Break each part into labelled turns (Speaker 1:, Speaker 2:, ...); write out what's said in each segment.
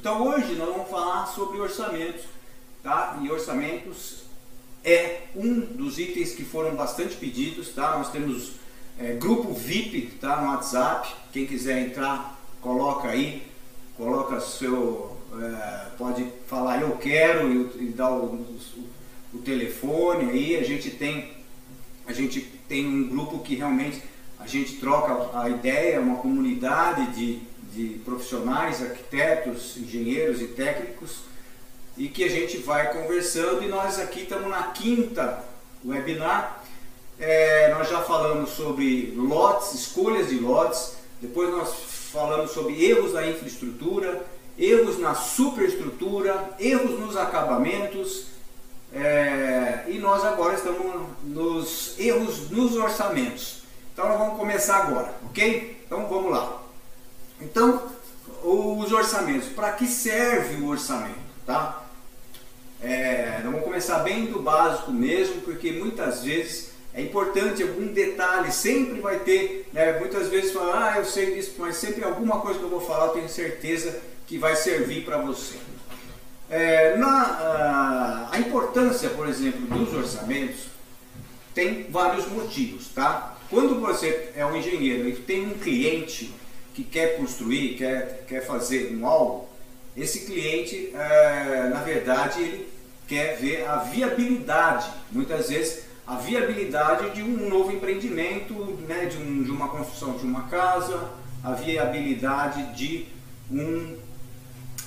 Speaker 1: Então hoje nós vamos falar sobre orçamentos, tá? E orçamentos é um dos itens que foram bastante pedidos, tá? Nós temos é, grupo VIP, tá? No WhatsApp, quem quiser entrar, coloca aí, coloca seu, é, pode falar eu quero e, e dar o, o, o telefone aí, a gente tem, a gente tem um grupo que realmente a gente troca a ideia, uma comunidade de de profissionais, arquitetos, engenheiros e técnicos e que a gente vai conversando e nós aqui estamos na quinta webinar. É, nós já falamos sobre lotes, escolhas de lotes, depois nós falamos sobre erros na infraestrutura, erros na superestrutura, erros nos acabamentos é, e nós agora estamos nos erros nos orçamentos. Então nós vamos começar agora, ok? Então vamos lá. Então, os orçamentos. Para que serve o orçamento? Tá? É, vamos começar bem do básico mesmo, porque muitas vezes é importante algum detalhe, sempre vai ter, né, muitas vezes falar, ah, eu sei disso, mas sempre alguma coisa que eu vou falar, eu tenho certeza que vai servir para você. É, na, a, a importância, por exemplo, dos orçamentos tem vários motivos, tá? Quando você é um engenheiro e tem um cliente que quer construir, quer, quer fazer um algo, esse cliente, é, na verdade, ele quer ver a viabilidade, muitas vezes a viabilidade de um novo empreendimento, né, de, um, de uma construção de uma casa, a viabilidade de um,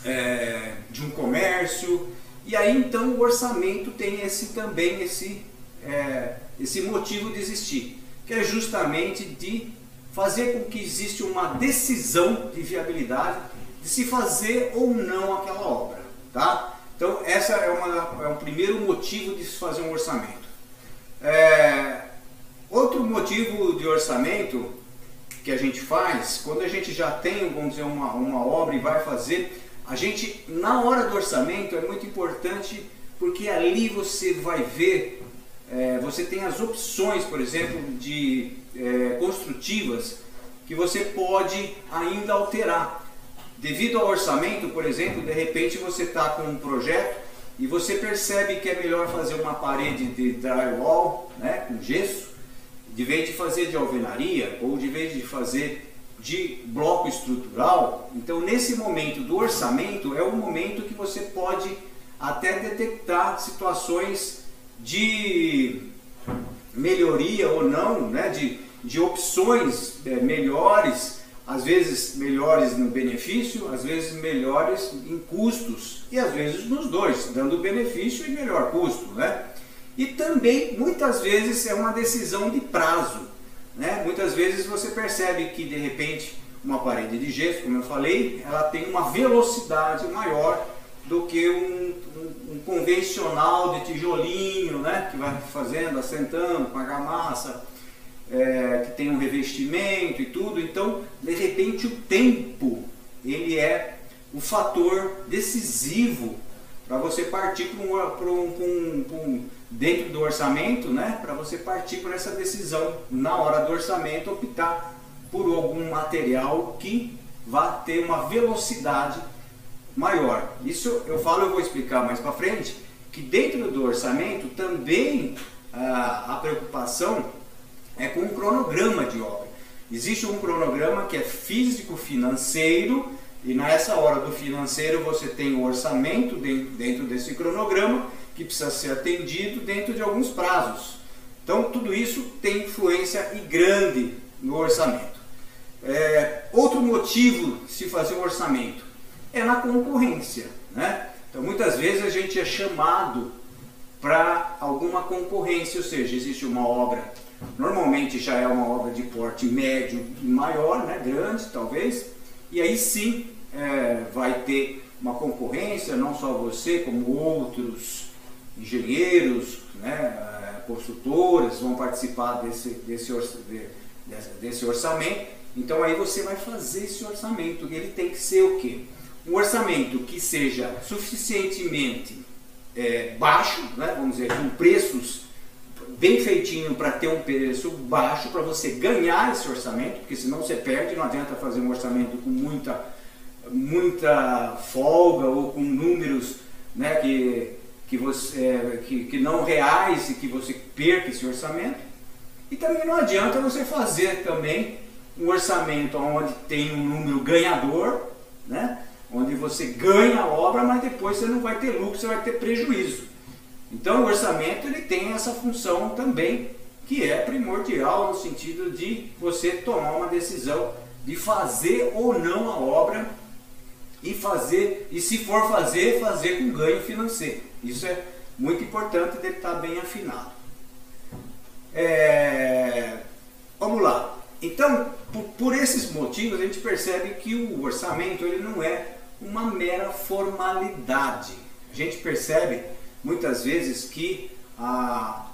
Speaker 1: é, de um comércio. E aí então o orçamento tem esse também esse, é, esse motivo de existir, que é justamente de fazer com que exista uma decisão de viabilidade de se fazer ou não aquela obra, tá? Então essa é, uma, é um primeiro motivo de se fazer um orçamento. É, outro motivo de orçamento que a gente faz, quando a gente já tem, vamos dizer, uma, uma obra e vai fazer, a gente, na hora do orçamento, é muito importante porque ali você vai ver, é, você tem as opções, por exemplo, de é, construtivas que você pode ainda alterar. Devido ao orçamento, por exemplo, de repente você está com um projeto e você percebe que é melhor fazer uma parede de drywall, né, com gesso, de vez de fazer de alvenaria ou de vez de fazer de bloco estrutural. Então, nesse momento do orçamento, é o momento que você pode até detectar situações de melhoria ou não, né, de, de opções é, melhores, às vezes melhores no benefício, às vezes melhores em custos e às vezes nos dois, dando benefício e melhor custo, né? E também muitas vezes é uma decisão de prazo, né? Muitas vezes você percebe que de repente uma parede de gesso, como eu falei, ela tem uma velocidade maior do que um, um, um, convencional de tijolinho, né? que vai fazendo, assentando com argamassa, é, que tem um revestimento e tudo. Então, de repente, o tempo ele é o fator decisivo para você partir para um, um, um, dentro do orçamento, né? Para você partir por essa decisão na hora do orçamento optar por algum material que vá ter uma velocidade maior. Isso eu falo, eu vou explicar mais para frente, que dentro do orçamento também ah, a preocupação é com o cronograma de obra. Existe um cronograma que é físico-financeiro e nessa hora do financeiro você tem o orçamento dentro desse cronograma que precisa ser atendido dentro de alguns prazos. Então tudo isso tem influência e grande no orçamento. É, outro motivo de se fazer um orçamento é na concorrência. Né? Então muitas vezes a gente é chamado para alguma concorrência, ou seja, existe uma obra, normalmente já é uma obra de porte médio e maior, né? grande talvez, e aí sim é, vai ter uma concorrência, não só você, como outros engenheiros, né, é, consultores vão participar desse, desse, desse orçamento. Então aí você vai fazer esse orçamento. Ele tem que ser o quê? um orçamento que seja suficientemente é, baixo, né, vamos dizer, com preços bem feitinho para ter um preço baixo para você ganhar esse orçamento, porque senão você perde, não adianta fazer um orçamento com muita muita folga ou com números né, que, que, você, é, que, que não reais e que você perca esse orçamento. E também não adianta você fazer também um orçamento onde tem um número ganhador, né? onde você ganha a obra, mas depois você não vai ter lucro, você vai ter prejuízo. Então o orçamento ele tem essa função também, que é primordial no sentido de você tomar uma decisão de fazer ou não a obra e fazer, e se for fazer, fazer com ganho financeiro. Isso é muito importante dele estar bem afinado. É, vamos lá. Então, por, por, esses motivos, a gente percebe que o orçamento ele não é uma mera formalidade. A gente percebe muitas vezes que ah,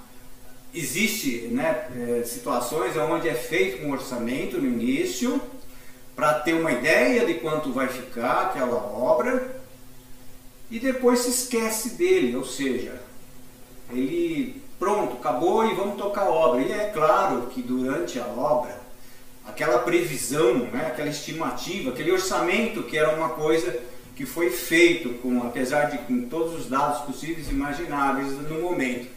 Speaker 1: existe né, é, situações onde é feito um orçamento no início para ter uma ideia de quanto vai ficar aquela obra e depois se esquece dele, ou seja, ele pronto, acabou e vamos tocar a obra. E é claro que durante a obra, aquela previsão, né, aquela estimativa, aquele orçamento que era uma coisa que foi feito com, apesar de com todos os dados possíveis e imagináveis no momento,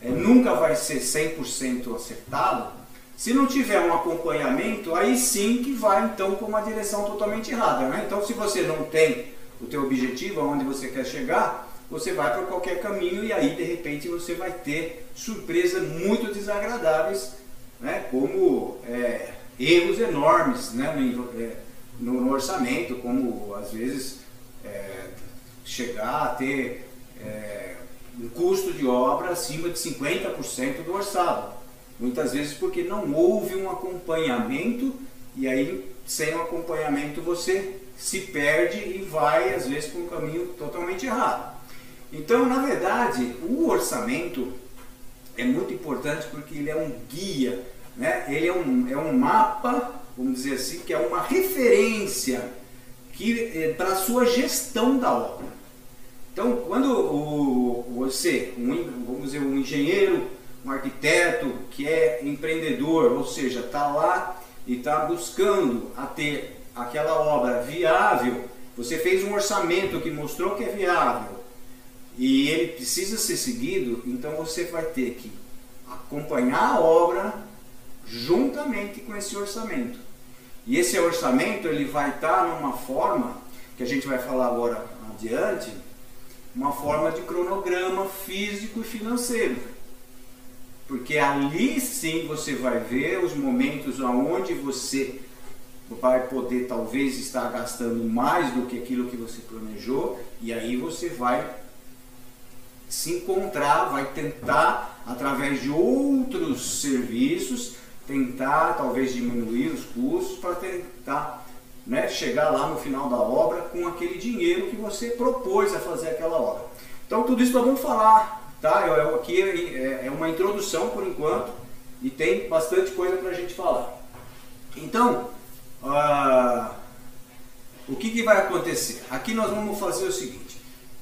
Speaker 1: é, nunca vai ser 100% acertado, se não tiver um acompanhamento, aí sim que vai então com uma direção totalmente errada. Né? Então se você não tem o teu objetivo, aonde você quer chegar, você vai para qualquer caminho e aí de repente você vai ter surpresas muito desagradáveis, né? como é, erros enormes né? no, é, no, orçamento, como às vezes é, chegar a ter é, um custo de obra acima de 50% do orçado. Muitas vezes porque não houve um acompanhamento e aí sem o acompanhamento você se perde e vai às vezes para um caminho totalmente errado. Então, na verdade, o orçamento é muito importante porque ele é um guia, né? ele é um, é um mapa, vamos dizer assim, que é uma referência que é, para a sua gestão da obra. Então, quando o, você, um, vamos dizer, um engenheiro, um arquiteto que é empreendedor, ou seja, está lá e está buscando a ter aquela obra viável, você fez um orçamento que mostrou que é viável e ele precisa ser seguido, então você vai ter que acompanhar a obra juntamente com esse orçamento. E esse orçamento ele vai estar numa forma que a gente vai falar agora adiante, uma forma de cronograma físico e financeiro. Porque ali sim você vai ver os momentos aonde você vai poder talvez estar gastando mais do que aquilo que você planejou e aí você vai se encontrar, vai tentar através de outros serviços tentar talvez diminuir os custos para tentar né, chegar lá no final da obra com aquele dinheiro que você propôs a fazer aquela obra. Então tudo isso nós vamos falar, tá? Eu, eu aqui é, é, uma introdução por enquanto e tem bastante coisa para a gente falar. Então, uh, o que, que vai acontecer? Aqui nós vamos fazer o seguinte.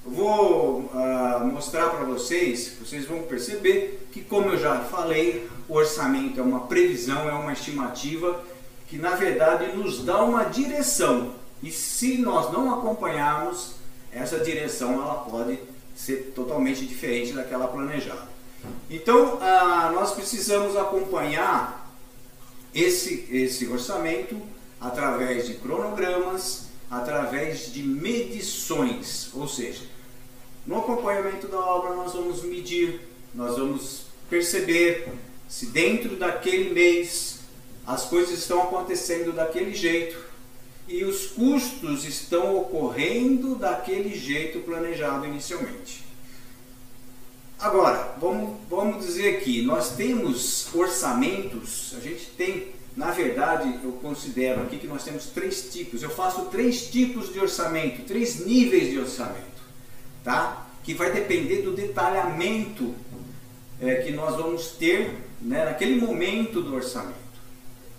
Speaker 1: Eu vou uh, mostrar para vocês, vocês vão perceber que como eu já falei, o orçamento é uma previsão, é uma estimativa que na verdade nos dá uma direção. E se nós não acompanharmos, essa direção ela pode ser totalmente diferente daquela planejada. Então, ah, nós precisamos acompanhar esse, esse orçamento através de cronogramas, através de medições, ou seja, no acompanhamento da obra nós vamos medir, nós vamos perceber se dentro daquele mês as coisas estão acontecendo daquele jeito e os custos estão ocorrendo daquele jeito planejado inicialmente. Agora, vamos, vamos dizer aqui, nós temos orçamentos, a gente tem, na verdade, eu considero aqui que nós temos três tipos. Eu faço três tipos de orçamento, três níveis de orçamento, tá? Que vai depender do detalhamento é, que nós vamos ter né, naquele momento do orçamento.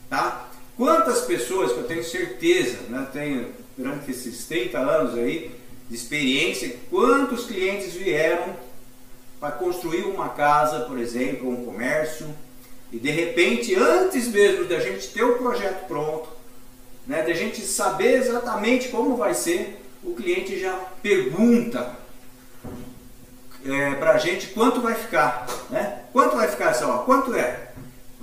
Speaker 1: Tá? Quantas pessoas que eu tenho certeza, né, tenho durante esses 30 anos aí de experiência, quantos clientes vieram para construir uma casa, por exemplo, um comércio, e de repente, antes mesmo da gente ter o projeto pronto, né, de a gente saber exatamente como vai ser, o cliente já pergunta é, para a gente quanto vai ficar, né? Quanto vai ficar essa obra? Quanto é?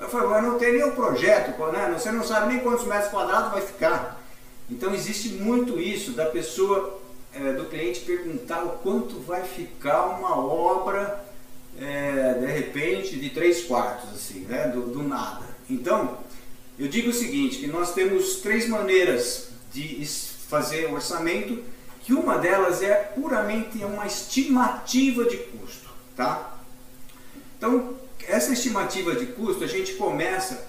Speaker 1: Eu falei, mas não tem nem o projeto, né? você não sabe nem quantos metros quadrados vai ficar. Então existe muito isso da pessoa, é, do cliente perguntar o quanto vai ficar uma obra, é, de repente, de três quartos, assim, né? do, do nada. Então, eu digo o seguinte, que nós temos três maneiras de fazer orçamento, que uma delas é puramente uma estimativa de custo, tá? Então, essa estimativa de custo a gente começa,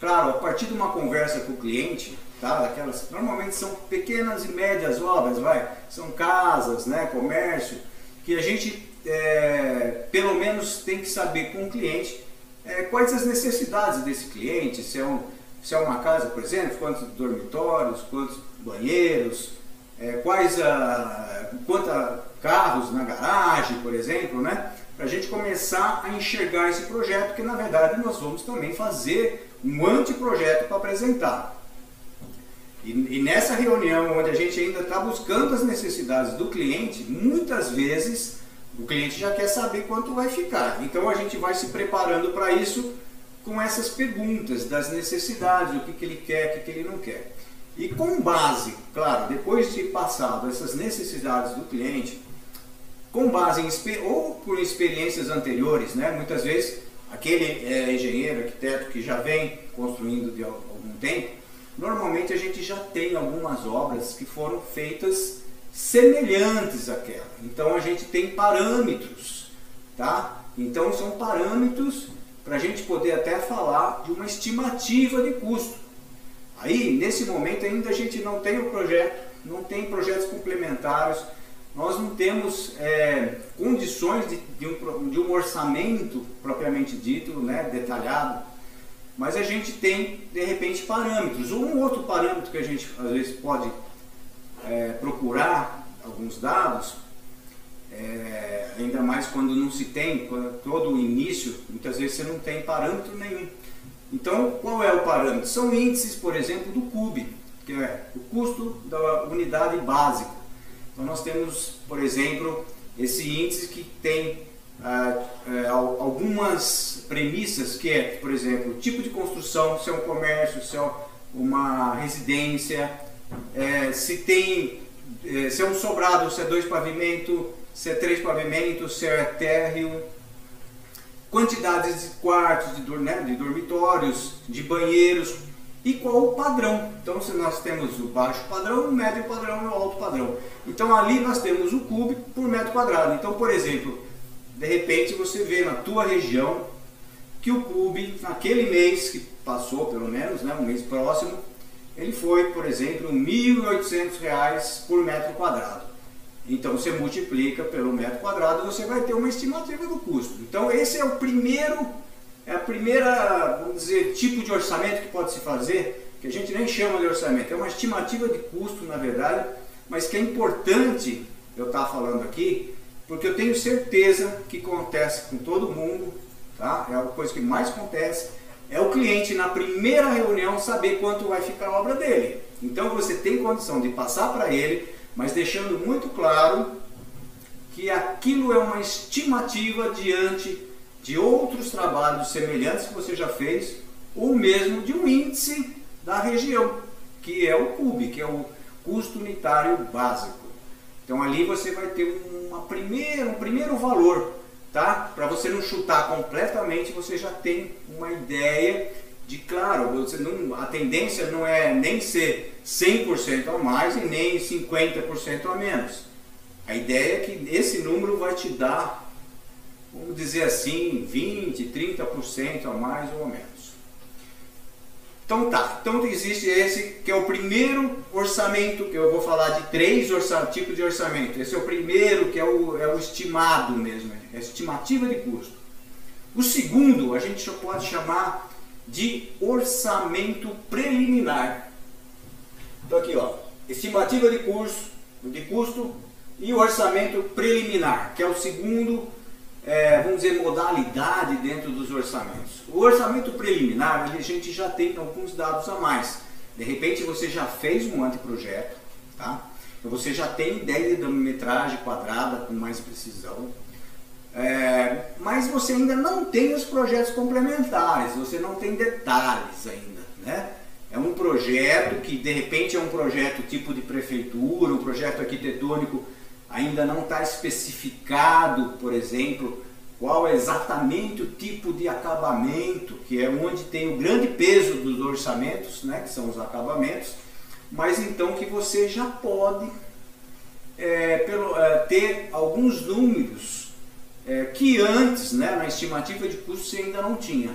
Speaker 1: claro, a partir de uma conversa com o cliente, tá? Aquelas normalmente são pequenas e médias obras, vai, são casas, né, comércio, que a gente é, pelo menos tem que saber com o cliente é, quais as necessidades desse cliente, se é, um, se é uma casa, por exemplo, quantos dormitórios, quantos banheiros, é, quais a, quantos carros na garagem, por exemplo, né? para a gente começar a enxergar esse projeto, que na verdade nós vamos também fazer um anteprojeto para apresentar. E, e, nessa reunião, onde a gente ainda está buscando as necessidades do cliente, muitas vezes o cliente já quer saber quanto vai ficar. Então a gente vai se preparando para isso com essas perguntas das necessidades, o que, que ele quer, o que, que ele não quer. E com base, claro, depois de passado essas necessidades do cliente, com base em ou por experiências anteriores, né? Muitas vezes aquele é, engenheiro, arquiteto que já vem construindo de algum tempo, normalmente a gente já tem algumas obras que foram feitas semelhantes àquela. Então a gente tem parâmetros, tá? Então são parâmetros para a gente poder até falar de uma estimativa de custo. Aí, nesse momento ainda a gente não tem o projeto, não tem projetos complementares, nós não temos é, condições de, de, um, de, um, orçamento propriamente dito, né, detalhado, mas a gente tem, de repente, parâmetros. Um outro parâmetro que a gente, às vezes, pode é, procurar alguns dados, é, ainda mais quando não se tem, quando, todo o início, muitas vezes você não tem parâmetro nenhum. Então, qual é o parâmetro? São índices, por exemplo, do CUB, que é o custo da unidade básica. Então nós temos, por exemplo, esse índice que tem ah, eh, algumas premissas que é, por exemplo, tipo de construção, se é um comércio, se é uma residência, é, se tem, é, se é um sobrado, se é dois pavimentos, se é três pavimentos, se é térreo, quantidades de quartos, de, né, de dormitórios, de banheiros, e qual o padrão. Então, se nós temos o baixo padrão, o médio padrão e o alto padrão. Então, ali nós temos o cúbico por metro quadrado. Então, por exemplo, de repente você vê na tua região que o cube, naquele mês que passou, pelo menos, né, um mês próximo, ele foi, por exemplo, R$ 1.800 por metro quadrado. Então, você multiplica pelo metro quadrado, você vai ter uma estimativa do custo. Então, esse é o primeiro é a primeira, vamos dizer, tipo de orçamento que pode se fazer, que a gente nem chama de orçamento, é uma estimativa de custo, na verdade, mas que é importante eu estar falando aqui, porque eu tenho certeza que acontece com todo mundo, tá? É a coisa que mais acontece, é o cliente na primeira reunião saber quanto vai ficar a obra dele. Então você tem condição de passar para ele, mas deixando muito claro que aquilo é uma estimativa diante de outros trabalhos semelhantes que você já fez, ou mesmo de um índice da região, que é o CUB, que é o custo unitário básico. Então ali você vai ter uma primeira, um primeiro valor, tá? Para você não chutar completamente, você já tem uma ideia de, claro, você não, a tendência não é nem ser 100% a mais e nem 50% a menos. A ideia é que esse número vai te dar vamos dizer assim, 20, 30% a mais ou menos. Então tá, então existe esse que é o primeiro orçamento, que eu vou falar de três tipos de orçamento. Esse é o primeiro, que é o, é o estimado mesmo, é a estimativa de custo. O segundo a gente pode chamar de orçamento preliminar. Então aqui ó, estimativa de custo, de custo e o orçamento preliminar, que é o segundo é, vamos dizer, modalidade dentro dos orçamentos. O orçamento preliminar, a gente já tem alguns dados a mais. De repente você já fez um anteprojeto, tá? Você já tem ideia da metragem quadrada com mais precisão. É, mas você ainda não tem os projetos complementares, você não tem detalhes ainda, né? É um projeto que de repente é um projeto tipo de prefeitura, um projeto arquitetônico ainda não está especificado, por exemplo, qual é exatamente o tipo de acabamento, que é onde tem o grande peso dos orçamentos, né, que são os acabamentos, mas então que você já pode é, pelo, é, ter alguns números é, que antes, né, na estimativa de custo, você ainda não tinha.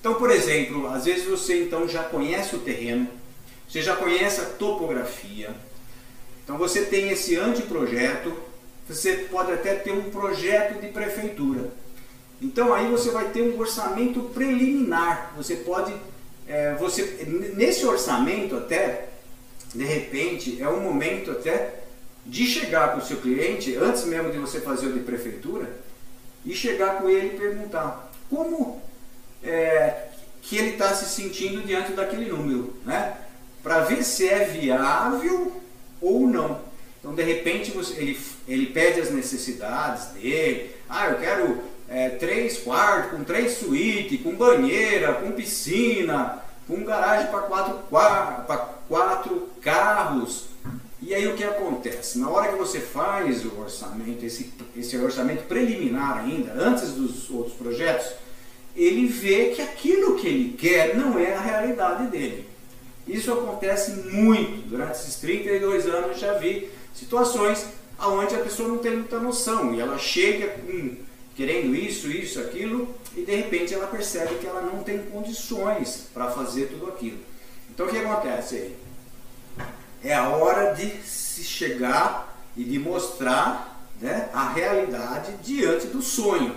Speaker 1: Então, por exemplo, às vezes você então já conhece o terreno, você já conhece a topografia, então você tem esse anteprojeto, você pode até ter um projeto de prefeitura. Então aí você vai ter um orçamento preliminar. Você pode, é, você nesse orçamento até, de repente, é um momento até de chegar com o seu cliente, antes mesmo de você fazer o de prefeitura, e chegar com ele e perguntar como é, que ele está se sentindo diante daquele número, né? Para ver se é viável ou não. Então, de repente, ele, ele pede as necessidades dele. Ah, eu quero é, três quartos, com três suítes, com banheira, com piscina, com garagem para quatro, quatro carros. E aí o que acontece? Na hora que você faz o orçamento, esse, esse orçamento preliminar ainda, antes dos outros projetos, ele vê que aquilo que ele quer não é a realidade dele. Isso acontece muito. Durante esses 32 anos já vi situações onde a pessoa não tem muita noção e ela chega hum, querendo isso, isso, aquilo e de repente ela percebe que ela não tem condições para fazer tudo aquilo. Então o que acontece aí? É a hora de se chegar e de mostrar né, a realidade diante do sonho.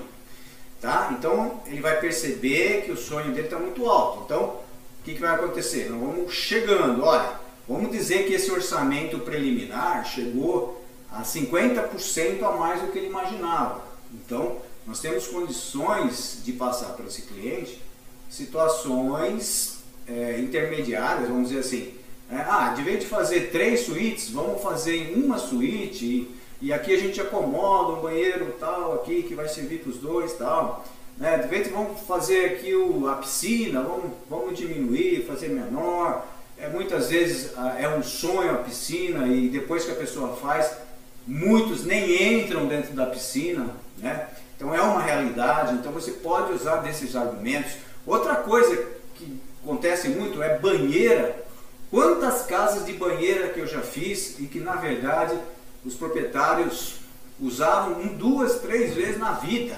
Speaker 1: Tá? Então ele vai perceber que o sonho dele está muito alto. Então o que, que vai acontecer? Nós vamos chegando, olha, vamos dizer que esse orçamento preliminar chegou a 50% a mais do que ele imaginava. Então, nós temos condições de passar para esse cliente situações é, intermediárias, vamos dizer assim. É, ah, de vez de fazer três suítes, vamos fazer em uma suíte e, e aqui a gente acomoda um banheiro tal aqui que vai servir para os dois tal. Né? De repente vamos fazer aqui o, a piscina, vamos, vamos diminuir, fazer menor. É, muitas vezes é um sonho a piscina e depois que a pessoa faz, muitos nem entram dentro da piscina. Né? Então é uma realidade, então você pode usar desses argumentos. Outra coisa que acontece muito é banheira. Quantas casas de banheira que eu já fiz e que na verdade os proprietários usaram um, duas, três vezes na vida.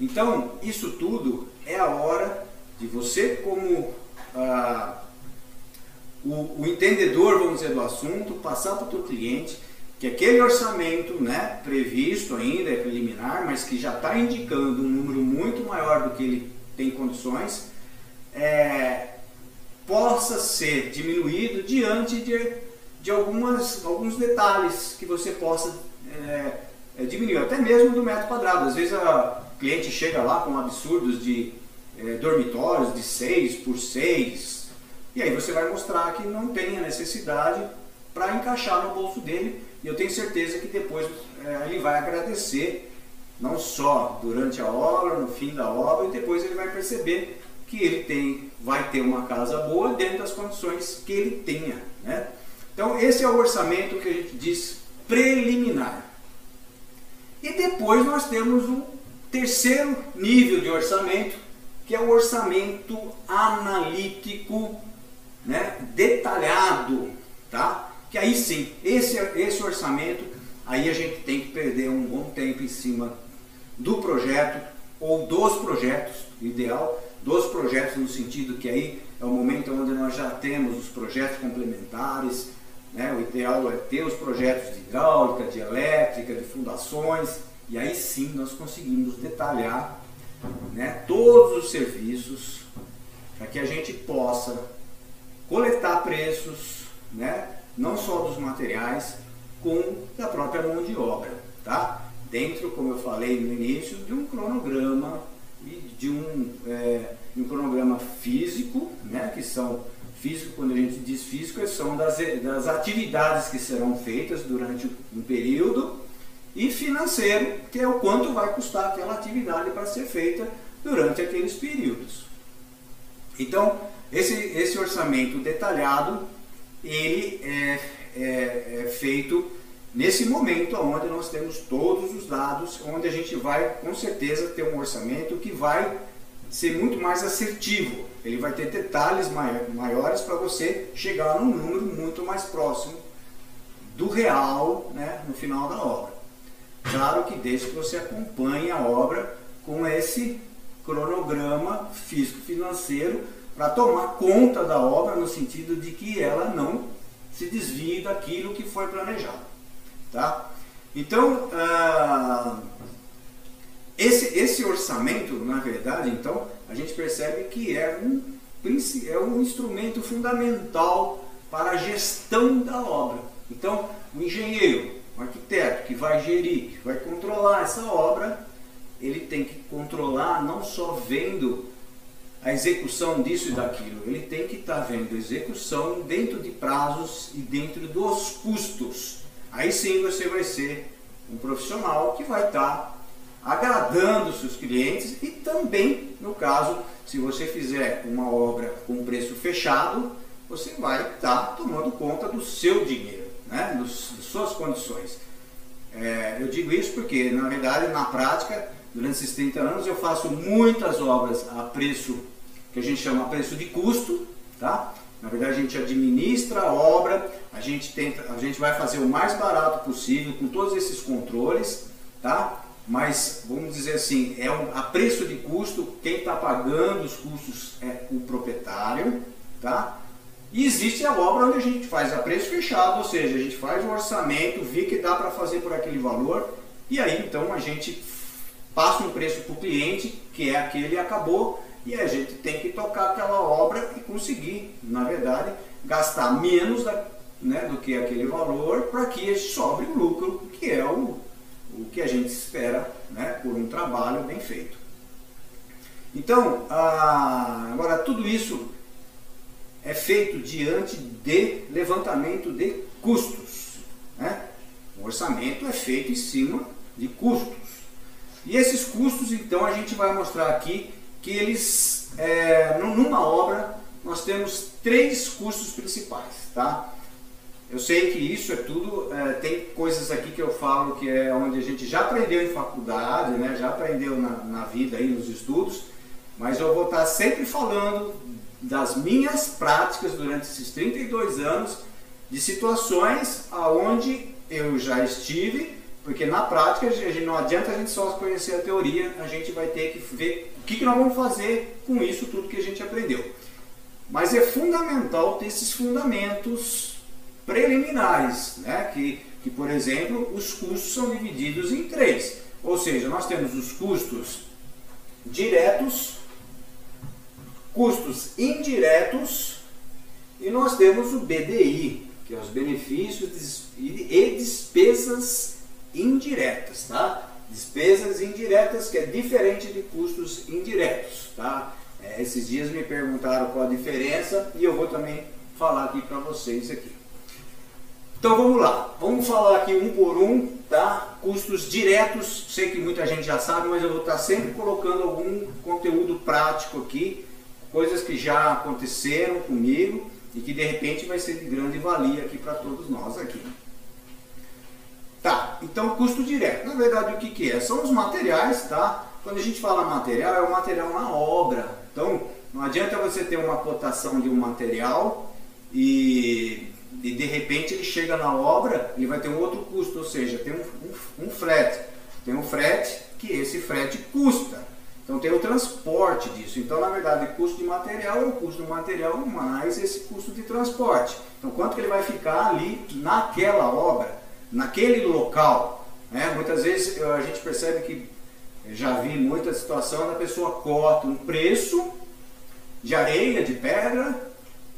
Speaker 1: Então, isso tudo é a hora de você, como ah, o, o, entendedor, vamos dizer, do assunto, passar para o teu cliente que aquele orçamento né, previsto ainda, é preliminar, mas que já está indicando um número muito maior do que ele tem condições, é, possa ser diminuído diante de, de algumas, alguns detalhes que você possa é, é diminuir, até mesmo do metro quadrado. Às vezes o cliente chega lá com absurdos de é, dormitórios de 6 por 6 e aí você vai mostrar que não tem a necessidade para encaixar no bolso dele e eu tenho certeza que depois é, ele vai agradecer não só durante a obra, no fim da obra, e depois ele vai perceber que ele tem, vai ter uma casa boa dentro das condições que ele tenha. Né? Então esse é o orçamento que a gente diz preliminar. E depois nós temos um terceiro nível de orçamento, que é o orçamento analítico, né, detalhado, tá? Que aí sim, esse, esse orçamento, aí a gente tem que perder um bom tempo em cima do projeto ou dos projetos, ideal, dos projetos no sentido que aí é o momento onde nós já temos os projetos complementares, né? o ideal é ter os projetos de hidráulica, de elétrica, de fundações, e aí sim nós conseguimos detalhar né, todos os serviços para que a gente possa coletar preços, né, não só dos materiais, como da própria mão de obra, tá? Dentro, como eu falei no início, de um cronograma e de um, é, um cronograma físico, né, que são Físico, quando a gente diz físico, são das, das atividades que serão feitas durante um período, e financeiro, que é o quanto vai custar aquela atividade para ser feita durante aqueles períodos. Então, esse, esse orçamento detalhado, ele é, é, é feito nesse momento onde nós temos todos os dados, onde a gente vai com certeza ter um orçamento que vai ser muito mais assertivo. Ele vai ter detalhes maiores para você chegar num número muito mais próximo do real né, no final da obra. Claro que desde que você acompanhe a obra com esse cronograma físico-financeiro para tomar conta da obra no sentido de que ela não se desvie daquilo que foi planejado. Tá? Então, uh, esse, esse orçamento, na verdade, então, a gente percebe que é um, é um instrumento fundamental para a gestão da obra. Então, o engenheiro, o arquiteto que vai gerir, que vai controlar essa obra, ele tem que controlar não só vendo a execução disso e daquilo, ele tem que estar tá vendo a execução dentro de prazos e dentro dos custos. Aí sim você vai ser um profissional que vai estar tá agradando seus clientes e também, no caso, se você fizer uma obra com preço fechado, você vai estar tá tomando conta do seu dinheiro, né? Dos, das suas condições. É, eu digo isso porque, na verdade, na prática, durante esses 30 anos, eu faço muitas obras a preço que a gente chama preço de custo, tá? Na verdade, a gente administra a obra, a gente tenta, a gente vai fazer o mais barato possível com todos esses controles, tá? Mas vamos dizer assim, é um, a preço de custo, quem está pagando os custos é o proprietário, tá? E existe a obra onde a gente faz a preço fechado, ou seja, a gente faz o orçamento, vê que dá para fazer por aquele valor, e aí então a gente passa um preço para o cliente, que é aquele acabou, e a gente tem que tocar aquela obra e conseguir, na verdade, gastar menos da, né, do que aquele valor para que sobre o lucro, que é o, o que a gente espera né, por um trabalho bem feito. Então, agora tudo isso é feito diante de levantamento de custos. Né? O orçamento é feito em cima de custos. E esses custos, então, a gente vai mostrar aqui que eles, é, numa obra, nós temos três custos principais, tá? Eu sei que isso é tudo, é, tem coisas aqui que eu falo que é onde a gente já aprendeu em faculdade, né? já aprendeu na, na vida aí, nos estudos, mas eu vou estar sempre falando das minhas práticas durante esses 32 anos, de situações aonde eu já estive, porque na prática não adianta a gente só conhecer a teoria, a gente vai ter que ver o que, que nós vamos fazer com isso tudo que a gente aprendeu? Mas é fundamental ter esses fundamentos preliminares, né? que, que, por exemplo, os custos são divididos em três. Ou seja, nós temos os custos diretos, custos indiretos e nós temos o BDI, que é os benefícios e despesas indiretas, tá? Despesas indiretas, que é diferente de custos indiretos. Tá? É, esses dias me perguntaram qual a diferença e eu vou também falar aqui para vocês aqui. Então vamos lá, vamos falar aqui um por um, tá? Custos diretos, sei que muita gente já sabe, mas eu vou estar sempre colocando algum conteúdo prático aqui, coisas que já aconteceram comigo e que de repente vai ser de grande valia aqui para todos nós aqui. Tá, então custo direto. Na verdade, o que, que é? São os materiais, tá? Quando a gente fala material, é o material na obra. Então, não adianta você ter uma cotação de um material e, e de repente ele chega na obra e vai ter um outro custo, ou seja, tem um, um, um frete. Tem um frete que esse frete custa. Então tem o transporte disso. Então, na verdade, o custo de material é o custo do material mais esse custo de transporte. Então, quanto que ele vai ficar ali naquela obra? naquele local. Né? Muitas vezes a gente percebe que já vi muita situação da pessoa corta um preço de areia, de pedra,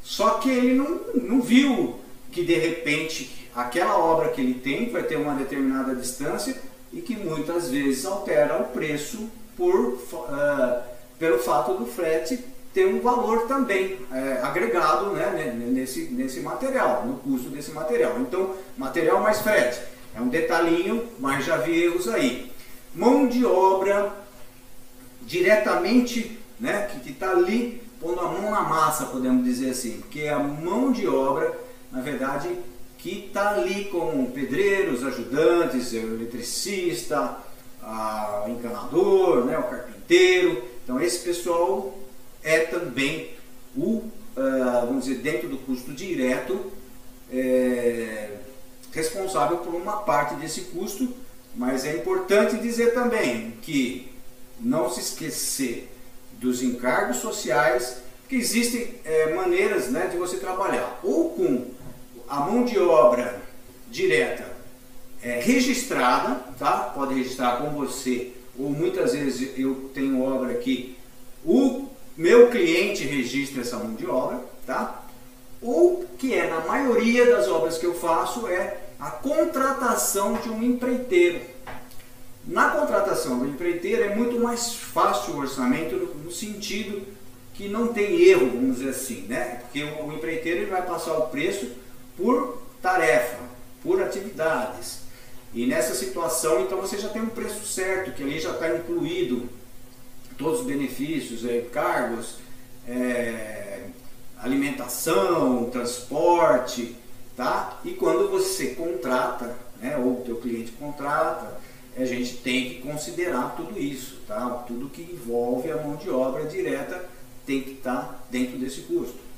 Speaker 1: só que ele não, não viu que de repente aquela obra que ele tem vai ter uma determinada distância e que muitas vezes altera o preço por, uh, pelo fato do frete ter um valor também é, agregado né, nesse, nesse material, no custo desse material. Então, material mais frete. É um detalhinho, mas já vi erros aí. Mão de obra diretamente, né, que está ali pondo a mão na massa, podemos dizer assim, porque a mão de obra, na verdade, que está ali com pedreiros, ajudantes, eletricista, o encanador, né, o carpinteiro. Então esse pessoal é também o, uh, vamos dizer, dentro do custo direto, é, responsável por uma parte desse custo, mas é importante dizer também que não se esquecer dos encargos sociais, que existem é, maneiras né, de você trabalhar ou com a mão de obra direta é, registrada, tá? pode registrar com você, ou muitas vezes eu tenho obra que o meu cliente registra essa mão de obra, tá? ou que é na maioria das obras que eu faço é a contratação de um empreiteiro. Na contratação do empreiteiro é muito mais fácil o orçamento no sentido que não tem erro, vamos dizer assim, né? Porque o empreiteiro ele vai passar o preço por tarefa, por atividades. E nessa situação, então você já tem um preço certo, que ali já está incluído todos os benefícios, é, cargos, é, alimentação, transporte, tá? E quando você contrata, né, ou o teu cliente contrata, a gente tem que considerar tudo isso, tá? Tudo que envolve a mão de obra direta tem que estar tá dentro desse custo.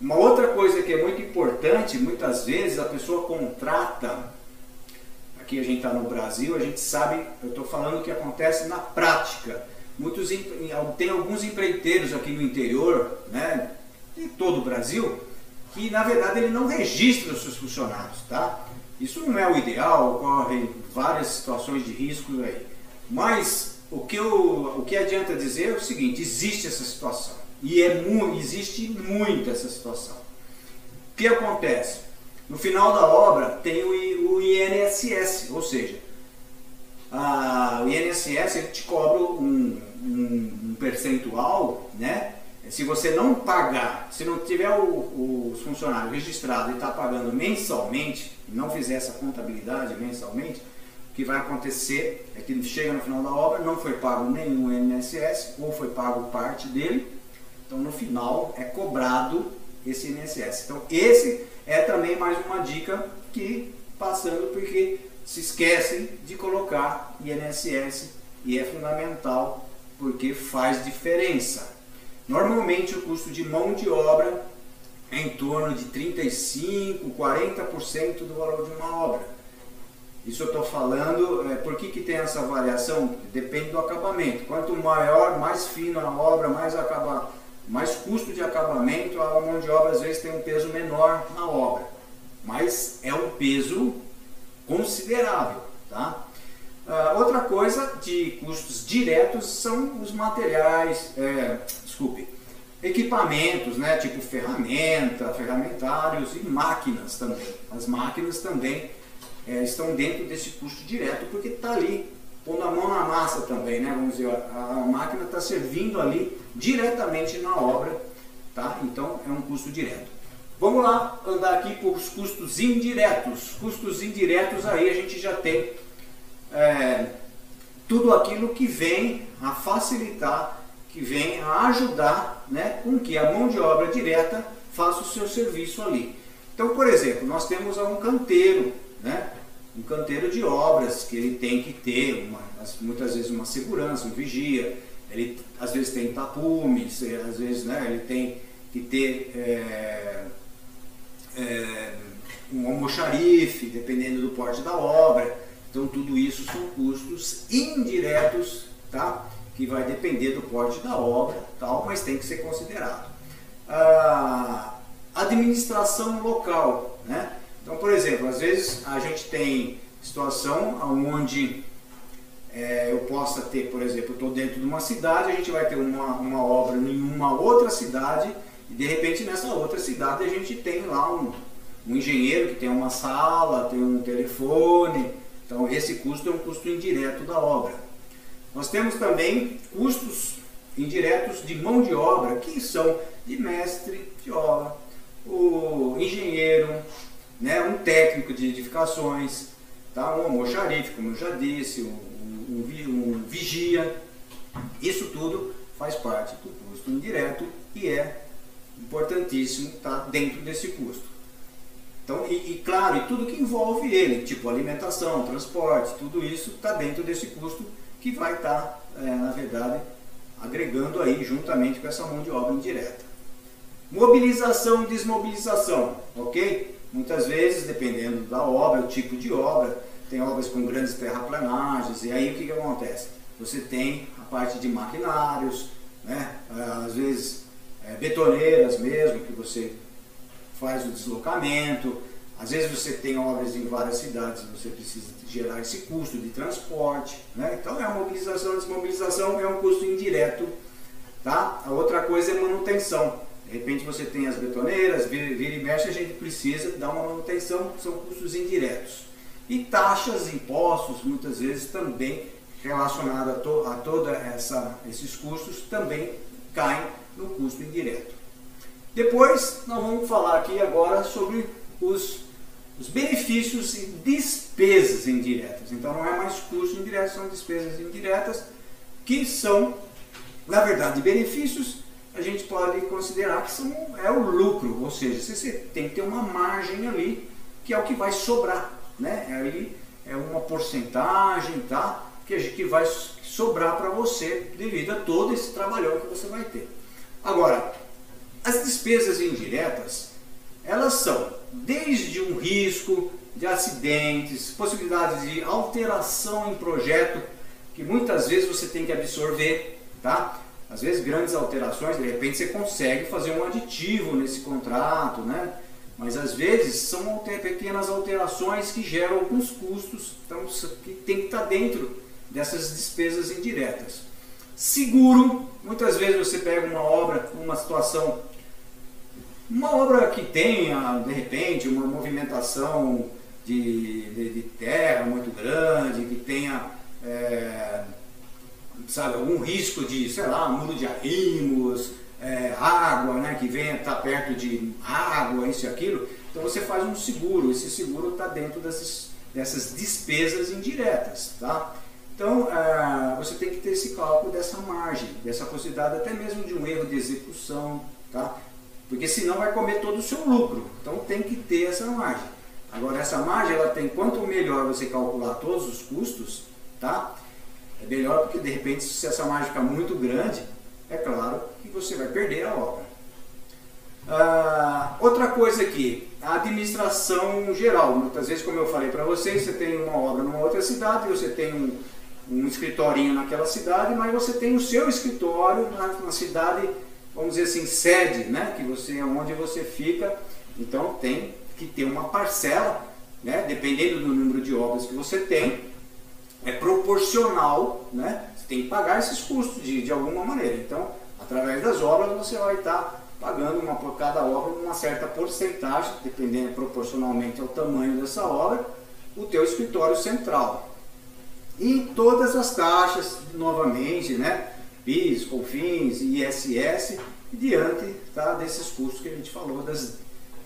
Speaker 1: Uma outra coisa que é muito importante, muitas vezes a pessoa contrata, aqui a gente está no Brasil, a gente sabe, eu estou falando o que acontece na prática. Muitos, tem alguns empreiteiros aqui no interior, né, de todo o Brasil, que na verdade ele não registra os seus funcionários, tá? Isso não é o ideal, ocorrem várias situações de risco aí. Mas o que, eu, o que adianta dizer é o seguinte, existe essa situação. E é existe muito essa situação. O que acontece? No final da obra tem o, o INSS, ou seja, a, o INSS ele te cobra um, um, um, percentual, né? Se você não pagar, se não tiver o, os funcionários registrados e está pagando mensalmente, não fizer essa contabilidade mensalmente, o que vai acontecer é que chega no final da obra, não foi pago nenhum INSS, ou foi pago parte dele, então, no final, é cobrado esse INSS. Então, esse é também mais uma dica que, passando, porque se esquecem de colocar INSS e é fundamental porque faz diferença. Normalmente, o custo de mão de obra é em torno de 35%, 40% do valor de uma obra. Isso eu estou falando, é, por que, que tem essa variação? Depende do acabamento. Quanto maior, mais fino a obra, mais acaba, mais custo de acabamento, a mão de obra às vezes tem um peso menor na obra, mas é um peso considerável. Tá? Uh, outra coisa de custos diretos são os materiais, é, desculpe, equipamentos, né, tipo ferramenta, ferramentários e máquinas também. As máquinas também é, estão dentro desse custo direto porque está ali pondo a mão na massa também, né? Vamos dizer, a, a máquina está servindo ali diretamente na obra, tá? Então é um custo direto. Vamos lá andar aqui por os custos indiretos. Custos indiretos aí a gente já tem é, tudo aquilo que vem a facilitar, que vem a ajudar, né, com que a mão de obra direta faça o seu serviço ali. Então, por exemplo, nós temos um canteiro, né? Um canteiro de obras que ele tem que ter uma, muitas vezes uma segurança, um vigia, ele às vezes tem tapumes, às vezes né, ele tem que ter é, é, um almoxarife, dependendo do porte da obra. Então tudo isso são custos indiretos, tá? que vai depender do porte da obra, tal, mas tem que ser considerado. A administração local, né? Então, por exemplo, às vezes a gente tem situação onde é, eu possa ter, por exemplo, estou dentro de uma cidade, a gente vai ter uma, uma obra em uma outra cidade e de repente nessa outra cidade a gente tem lá um, um engenheiro que tem uma sala, tem um telefone, então esse custo é um custo indireto da obra. Nós temos também custos indiretos de mão de obra, que são de mestre de obra, o engenheiro, né, um técnico de edificações, tá, um almoxarife, como eu já disse, um, um, um vigia. Isso tudo faz parte do custo indireto e é importantíssimo estar tá dentro desse custo. Então, e, e, claro, e tudo que envolve ele, tipo alimentação, transporte, tudo isso está dentro desse custo que vai estar, tá, é, na verdade, agregando aí juntamente com essa mão de obra indireta. Mobilização e desmobilização, ok? Muitas vezes, dependendo da obra, o tipo de obra, tem obras com grandes terraplanagens, e aí o que, que acontece? Você tem a parte de maquinários, né? às vezes é, betoneiras mesmo, que você faz o deslocamento. Às vezes você tem obras em várias cidades, você precisa gerar esse custo de transporte. Né? Então é a mobilização desmobilização é um custo indireto. Tá? A outra coisa é manutenção. De repente você tem as betoneiras, vira, vira e mexe, a gente precisa dar uma manutenção, são custos indiretos. E taxas, impostos, muitas vezes também relacionados a, to, a toda essa esses custos também caem no custo indireto. Depois nós vamos falar aqui agora sobre os, os benefícios e despesas indiretas. Então não é mais custo indireto, são despesas indiretas que são, na verdade, benefícios a gente pode considerar que são, é o lucro, ou seja, você tem que ter uma margem ali que é o que vai sobrar, né? É ali é uma porcentagem, tá? Que, que vai sobrar para você devido a todo esse trabalhão que você vai ter. Agora, as despesas indiretas, elas são desde um risco de acidentes, possibilidades de alteração em projeto, que muitas vezes você tem que absorver, tá? Às vezes grandes alterações, de repente você consegue fazer um aditivo nesse contrato, né? Mas às vezes são pequenas alterações que geram alguns custos, então que tem que estar dentro dessas despesas indiretas. Seguro, muitas vezes você pega uma obra, uma situação, uma obra que tenha, de repente, uma movimentação de, de, de terra muito grande, que tenha, sabe, algum risco de, sei lá, muro de arrimos, é, água, né, que venha estar tá perto de água, isso e aquilo, então você faz um seguro, esse seguro está dentro dessas, dessas despesas indiretas, tá? Então, ah, você tem que ter esse cálculo dessa margem, dessa possibilidade até mesmo de um erro de execução, tá? Porque senão vai comer todo o seu lucro. Então tem que ter essa margem. Agora essa margem, ela tem quanto melhor você calcular todos os custos, tá? É melhor porque de repente se essa margem ficar muito grande, é claro que você vai perder a obra. Ah, outra coisa aqui, a administração geral. Muitas vezes, como eu falei para vocês, você tem uma obra numa outra cidade, você tem um, um escritorinho naquela cidade, mas você tem o seu escritório na, na cidade, vamos dizer assim, sede, né? Que você, onde você fica. Então tem que ter uma parcela, né? Dependendo do número de obras que você tem, é proporcional, né? Você tem que pagar esses custos de, de alguma maneira. Então, através das obras, você vai estar pagando uma, por cada obra uma certa porcentagem, dependendo proporcionalmente ao tamanho dessa obra, o teu escritório central. E todas as taxas, novamente, né? PIS, COFINS, ISS, diante tá, desses custos que a gente falou das,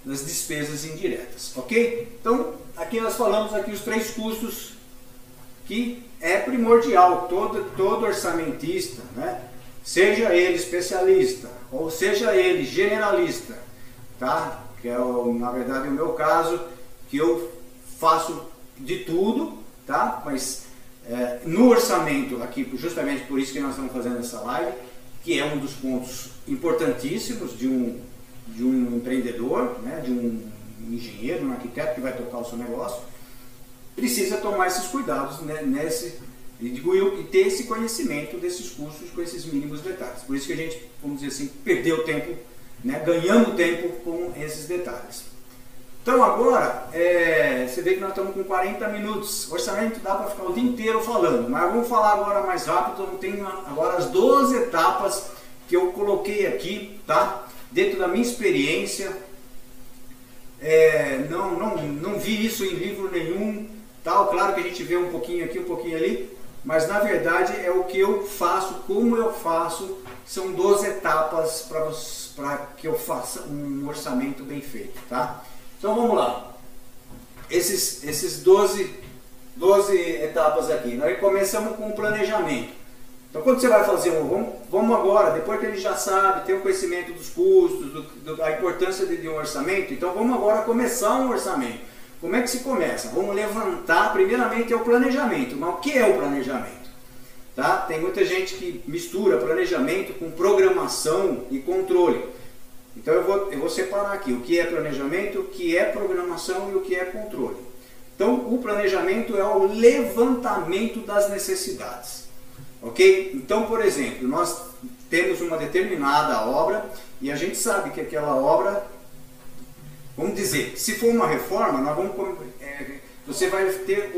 Speaker 1: das despesas indiretas, ok? Então, aqui nós falamos aqui os três custos que é primordial, todo, todo orçamentista, né? seja ele especialista ou seja ele generalista, tá? que é o, na verdade o meu caso, que eu faço de tudo, tá? mas é, no orçamento, aqui justamente por isso que nós estamos fazendo essa live, que é um dos pontos importantíssimos de um, de um empreendedor, né, de um engenheiro, um arquiteto que vai tocar o seu negócio, precisa tomar esses cuidados né, nesse, e ter esse conhecimento desses custos com esses mínimos detalhes. Por isso que a gente, vamos dizer assim, perdeu tempo, né, ganhando tempo com esses detalhes. Então agora, é, você vê que nós estamos com 40 minutos. Orçamento dá para ficar o dia inteiro falando, mas vamos falar agora mais rápido. Eu tenho agora as 12 etapas que eu coloquei aqui, tá? Dentro da minha experiência. É, não, não, não vi isso em livro nenhum, tal. Claro que a gente vê um pouquinho aqui, um pouquinho ali, mas na verdade é o que eu faço, como eu faço, são 12 etapas para que eu faça um orçamento bem feito, tá? Então vamos lá. Esses, esses 12, 12 etapas aqui. Nós começamos com o planejamento. Então quando você vai fazer um, vamos, vamos agora, depois que ele já sabe, tem o conhecimento dos custos, do, do, da importância de, de, um orçamento, então vamos agora começar um orçamento. Como é que se começa? Vamos levantar, primeiramente é o planejamento. Mas o que é o planejamento? Tá? Tem muita gente que mistura planejamento com programação e controle. Então eu vou, eu vou separar aqui o que é planejamento, o que é programação e o que é controle. Então o planejamento é o levantamento das necessidades. Ok? Então, por exemplo, nós temos uma determinada obra e a gente sabe que aquela obra, vamos dizer, se for uma reforma, nós vamos, é, você vai ter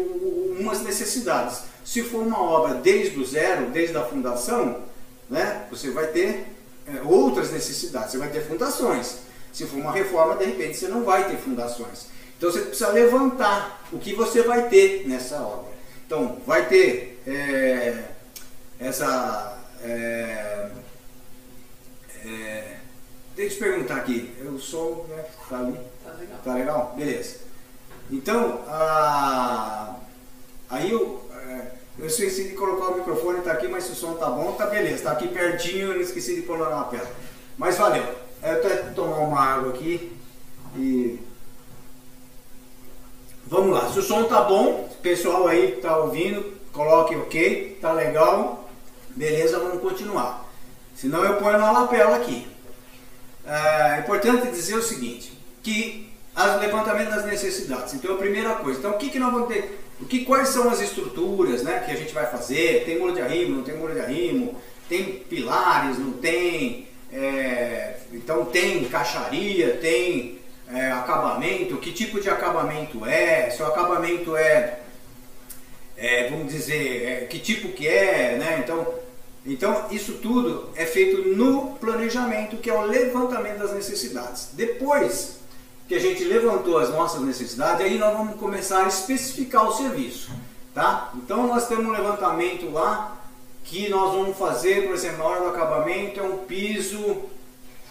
Speaker 1: umas necessidades. Se for uma obra desde o zero, desde a fundação, né, você vai ter é, outras necessidades. Você vai ter fundações. Se for uma reforma, de repente você não vai ter fundações. Então você precisa levantar o que você vai ter nessa obra. Então, vai ter é, essa. É, é, deixa eu te perguntar aqui, o som né, tá ali? Tá legal. Tá legal? Beleza. Então, a, aí eu, é, eu esqueci de colocar o microfone, tá aqui, mas se o som tá bom, tá beleza. Tá aqui pertinho, eu esqueci de pôr na lapela. Mas valeu. Eu até tomar uma água aqui e. Vamos lá, se o som tá bom, o pessoal aí tá ouvindo, coloque ok, tá legal. Beleza, vamos continuar. Senão eu ponho na lapela aqui. É importante dizer o seguinte, que o levantamento das necessidades. Então a primeira coisa, então o que, que nós vamos ter? O que, quais são as estruturas né, que a gente vai fazer? Tem muro de arrimo, não tem muro de arrimo? Tem pilares, não tem? É, então tem caixaria, tem é, acabamento, que tipo de acabamento é? Se o acabamento é, é vamos dizer, é, que tipo que é, né? Então então, isso tudo é feito no planejamento, que é o levantamento das necessidades. Depois que a gente levantou as nossas necessidades, aí nós vamos começar a especificar o serviço. Tá? Então, nós temos um levantamento lá que nós vamos fazer, por exemplo, na hora do acabamento, é um piso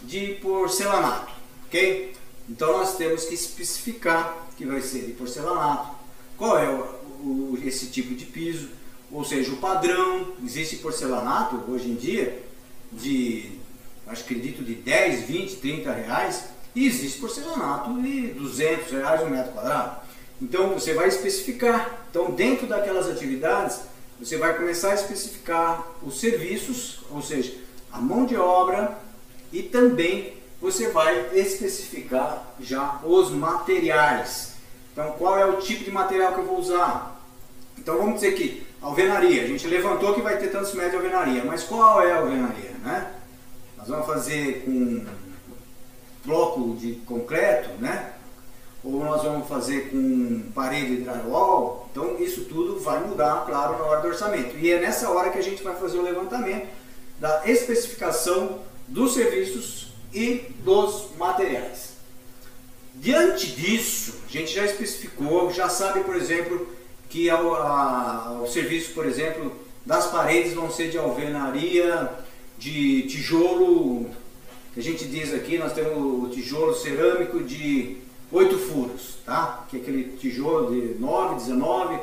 Speaker 1: de porcelanato. Ok? Então, nós temos que especificar que vai ser de porcelanato, qual é o, o, esse tipo de piso ou seja, o padrão, existe porcelanato hoje em dia de, acho que acredito, de 10, 20, 30 reais e existe porcelanato de 200 reais um metro quadrado. Então você vai especificar. Então dentro daquelas atividades você vai começar a especificar os serviços, ou seja, a mão de obra e também você vai especificar já os materiais. Então qual é o tipo de material que eu vou usar? Então vamos dizer que alvenaria. A gente levantou que vai ter tantos metros de alvenaria, mas qual é a alvenaria? Né? Nós vamos fazer com bloco de concreto, né? ou nós vamos fazer com parede de drywall. Então isso tudo vai mudar, claro, na hora do orçamento. E é nessa hora que a gente vai fazer o levantamento da especificação dos serviços e dos materiais. Diante disso, a gente já especificou, já sabe, por exemplo, que ao, a, o serviço, por exemplo, das paredes vão ser de alvenaria, de tijolo, que a gente diz aqui, nós temos o tijolo cerâmico de 8 furos, tá? Que é aquele tijolo de 9, 19,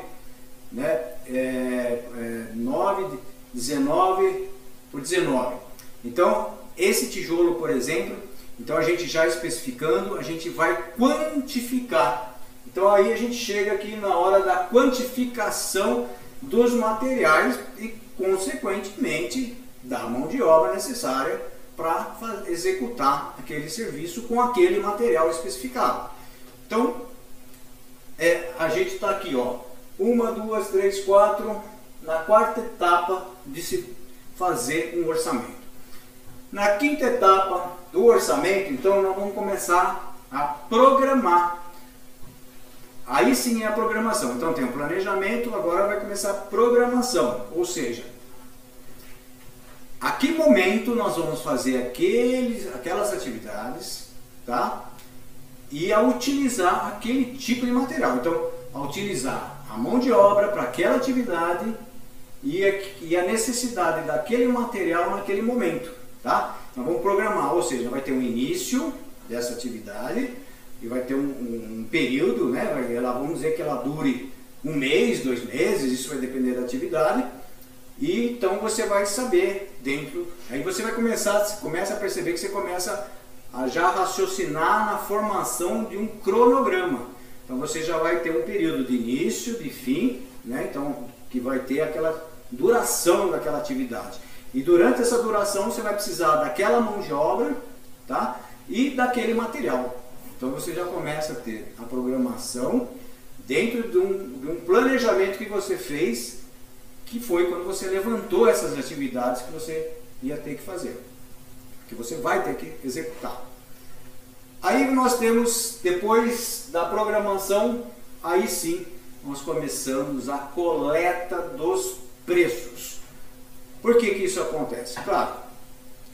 Speaker 1: né? É, é 9, 19 por 19. Então, esse tijolo, por exemplo, então a gente já especificando, a gente vai quantificar então aí a gente chega aqui na hora da quantificação dos materiais e consequentemente da mão de obra necessária para executar aquele serviço com aquele material especificado. Então é, a gente está aqui, ó, uma, duas, três, quatro, na quarta etapa de se fazer um orçamento. Na quinta etapa do orçamento, então nós vamos começar a programar Aí sim é a programação. Então tem o planejamento, agora vai começar a programação. Ou seja, a que momento nós vamos fazer aqueles, aquelas atividades, tá? E a utilizar aquele tipo de material. Então, a utilizar a mão de obra para aquela atividade e a, e a necessidade daquele material naquele momento, tá? Nós vamos programar, ou seja, vai ter um início dessa atividade e vai ter um, um, um período, né? Ela, vamos dizer que ela dure um mês, dois meses, isso vai depender da atividade. E então você vai saber dentro, aí você vai começar, começa a perceber que você começa a já raciocinar na formação de um cronograma. Então você já vai ter um período de início, de fim, né? Então que vai ter aquela duração daquela atividade. E durante essa duração você vai precisar daquela mão de obra, tá? E daquele material. Então você já começa a ter a programação dentro de um, de um planejamento que você fez, que foi quando você levantou essas atividades que você ia ter que fazer que você vai ter que executar. Aí nós temos, depois da programação, aí sim nós começamos a coleta dos preços. Por que, que isso acontece? Claro,